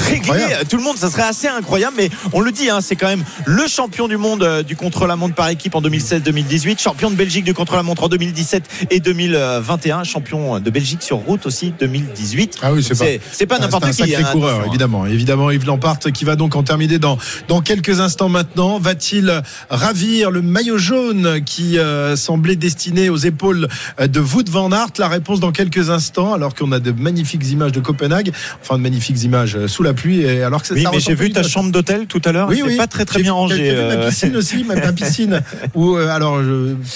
régler Incroyable. tout le monde. Ça serait assez incroyable, mais on le dit, hein, c'est quand même le champion du monde euh, du contre-la-montre par équipe en 2016-2018, champion de Belgique du contre-la-montre en 2017 et 2021, champion de Belgique sur route aussi 2018. Ah oui, c'est pas, c'est pas n'importe qui. sacré hein, coureur, attention, hein. évidemment. Évidemment, Yves Lampart qui va donc en terminer dans, dans quelques instants maintenant. Va-t-il ravir le maillot jaune qui euh, semblait destiné aux épaules euh, de Wout van Aert La réponse dans quelques instants, alors qu'on a de magnifiques images de Copenhague, enfin de magnifiques images euh, sous la pluie. Et alors que ça- Oui, ça mais j'ai vu ta pas- chambre d'hôtel tout à l'heure. Oui, oui. pas très très bien j'ai- rangé. j'ai vu ma piscine aussi, ma, ma piscine. Où, euh, alors,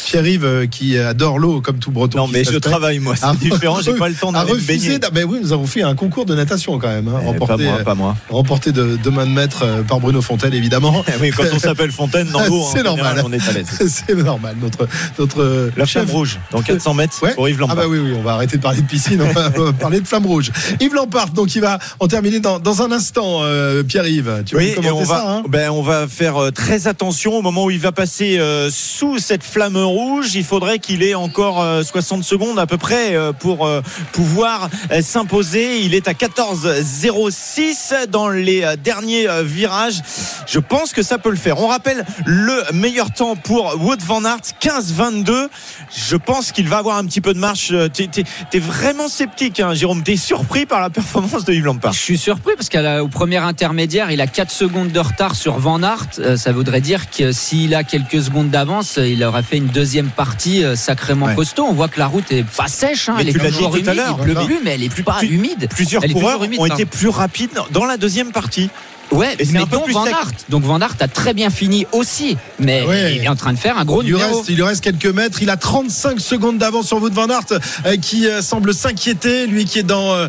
Pierre-Yves, qui adore l'eau comme tout breton. Non, mais je travaille moi. C'est a- différent. J'ai pas le temps d'aller baigner. Mais oui, nous avons fait un concours de natation quand même. hein, Eh, Pas remporté, moi, euh, pas moi. remporté de, de main de maître par Bruno Fontaine, évidemment. Oui, quand on s'appelle Fontaine dans l'eau, C'est général, normal. on est à l'aise. C'est normal. Notre, notre La chef- flamme rouge, dans 400 mètres, Ouais. pour Yves Ah Lampard. bah oui, oui, on va arrêter de parler de piscine, on va, parler de flamme rouge. Yves Lampard, donc il va en terminer dans, dans un instant, euh, Pierre-Yves. Tu Oui, et on commenter va, ça hein ben, on va faire euh, très attention au moment où il va passer euh, sous cette flamme rouge. Il faudrait qu'il ait encore euh, 60 secondes à peu près pour pouvoir s'imposer. Il est à 14,06 dans les derniers virages. Je pense que ça peut le faire. On rappelle le meilleur temps pour Wood Van Aert, 15,22. Je pense qu'il va avoir un petit peu de marche. Euh, T'es, t'es vraiment sceptique, hein, Jérôme. T'es surpris par la performance de Yves Lampard. Je suis surpris parce qu'au premier intermédiaire, il a 4 secondes de retard sur Van Aert. Euh, ça voudrait dire que s'il a quelques secondes d'avance, euh, il aurait fait une deuxième partie sacrément Ouais. costaud. On voit que la route est pas sèche, hein, elle est toujours tout à humide. Il pleut plus, mais elle est plus pas humide. Plusieurs Elle coureurs humide, ont été plus rapides dans la deuxième partie. Ouais, Et c'est mais un peu dont plus Van. Aert. Donc Van Aert a très bien fini aussi, mais Ouais. il est en train de faire un gros il numéro. reste, il lui reste quelques mètres. Il a 35 secondes d'avance sur Wout van Aert, euh, qui euh, semble s'inquiéter. Lui qui est dans euh,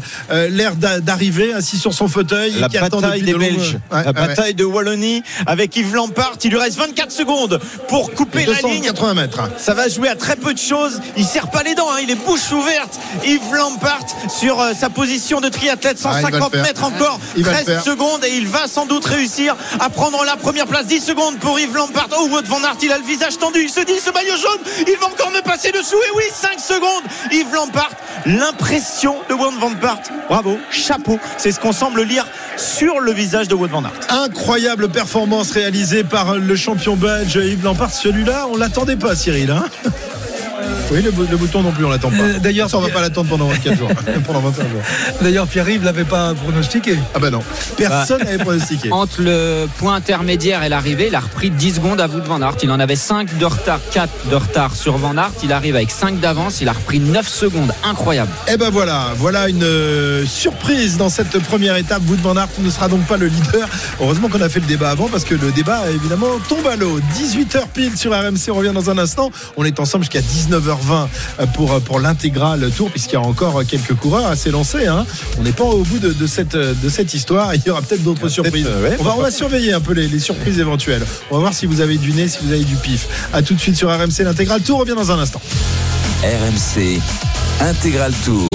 l'air d'a- d'arriver, assis sur son fauteuil. La qui attend bataille des de longues- Belges, Ouais, la ouais. bataille de Wallonie avec Yves Lampard. Il lui reste 24 secondes pour couper la ligne. 280 mètres. Ça va jouer à très peu de choses. Il serre pas les dents, hein. il est bouche ouverte. Yves Lampard sur euh, sa position de triathlète, Ah, il va le 150 faire. mètres encore, Il va le 13 faire. secondes et il va sans doute réussir à prendre la première place. 10 secondes pour Yves Lampard. Oh, Wout van Aert, il a le visage tendu. Il se dit, ce maillot jaune, il va encore me passer dessous. Et oui, 5 secondes. Yves Lampard, l'impression de Wout van Aert. Bravo, chapeau. C'est ce qu'on semble lire sur le visage de Wout van Aert. Incroyable performance réalisée par le champion belge Yves Lampard. Celui-là, on l'attendait pas, Cyril. hein? Oui, le, bou- le bouton non plus, on l'attend pas. Euh, d'ailleurs, Ça, on va pas l'attendre pendant 24 jours, pendant 25 jours. D'ailleurs, Pierre-Yves l'avait pas pronostiqué. Ah bah non, personne n'avait pronostiqué. Entre le point intermédiaire et l'arrivée, il a repris 10 secondes à Wout Van Aert. Il en avait 5 de retard, 4 de retard sur Van Aert. Il arrive avec 5 d'avance. Il a repris 9 secondes. Incroyable. Et ben voilà, voilà une euh, surprise dans cette première étape. Wout van Aert ne sera donc pas le leader. Heureusement qu'on a fait le débat avant parce que le débat évidemment tombe à l'eau. 18h pile sur RMC, on revient dans un instant. On est ensemble jusqu'à 19h20. 21h20 pour, pour l'intégral tour, puisqu'il y a encore quelques coureurs à s'élancer. Hein. On n'est pas au bout de, de cette, de cette histoire. Il y aura peut-être d'autres surprises. euh, ouais, on, va, on va surveiller un peu les, les surprises éventuelles. On va voir si vous avez du nez, si vous avez du pif. À tout de suite sur RMC. L'intégral tour revient dans un instant. RMC Intégral Tour.